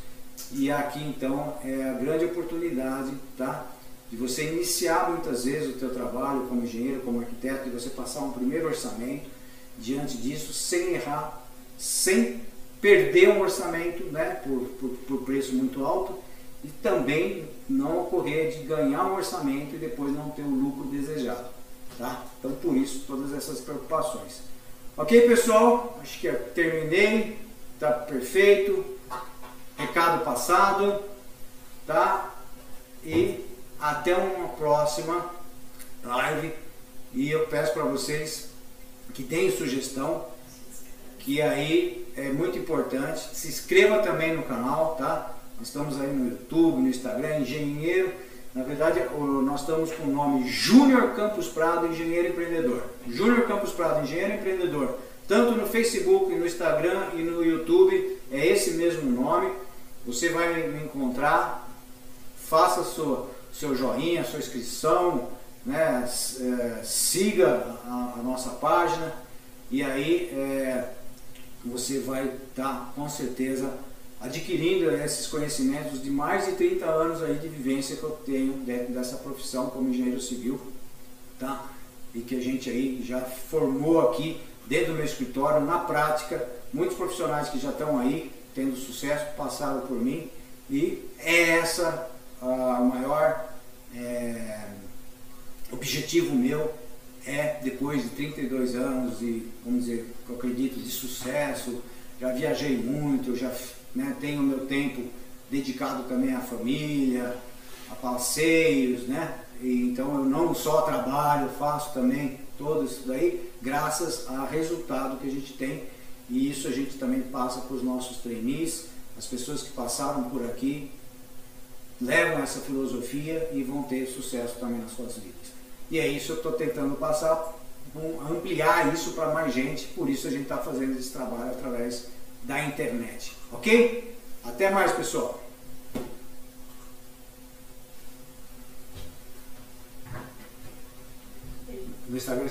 Speaker 1: E aqui então é a grande oportunidade, tá? de você iniciar muitas vezes o teu trabalho como engenheiro, como arquiteto, de você passar um primeiro orçamento diante disso, sem errar, sem perder um orçamento né, por, por, por preço muito alto e também não ocorrer de ganhar um orçamento e depois não ter o lucro desejado. Tá? Então por isso todas essas preocupações. Ok pessoal? Acho que terminei, tá perfeito. Recado passado, tá? E até uma próxima live e eu peço para vocês que deem sugestão, que aí é muito importante. Se inscreva também no canal, tá? Nós estamos aí no YouTube, no Instagram, Engenheiro. Na verdade, nós estamos com o nome Júnior Campos Prado Engenheiro Empreendedor. Júnior Campos Prado Engenheiro Empreendedor. Tanto no Facebook, no Instagram e no YouTube, é esse mesmo nome. Você vai me encontrar, faça sua seu joinha, sua inscrição, né? É, siga a, a, nossa página e aí é, você vai estar tá, com certeza adquirindo esses conhecimentos de mais de 30 anos aí de vivência que eu tenho dentro dessa profissão como engenheiro civil, tá? E que a gente aí já formou aqui dentro do meu escritório, na prática, muitos profissionais que já estão aí tendo sucesso passaram por mim e é essa a maior é, objetivo meu é, depois de 32 anos e, vamos dizer, eu acredito, de sucesso, já viajei muito, já né, tenho meu tempo dedicado também à família, a passeios, né? E, então eu não só trabalho, faço também todo isso daí, graças ao resultado que a gente tem. E isso a gente também passa para os nossos trainees, as pessoas que passaram por aqui, levam essa filosofia e vão ter sucesso também nas suas vidas. E é isso que eu estou tentando passar, ampliar isso para mais gente, por isso a gente está fazendo esse trabalho através da internet. Ok? Até mais, pessoal! No Instagram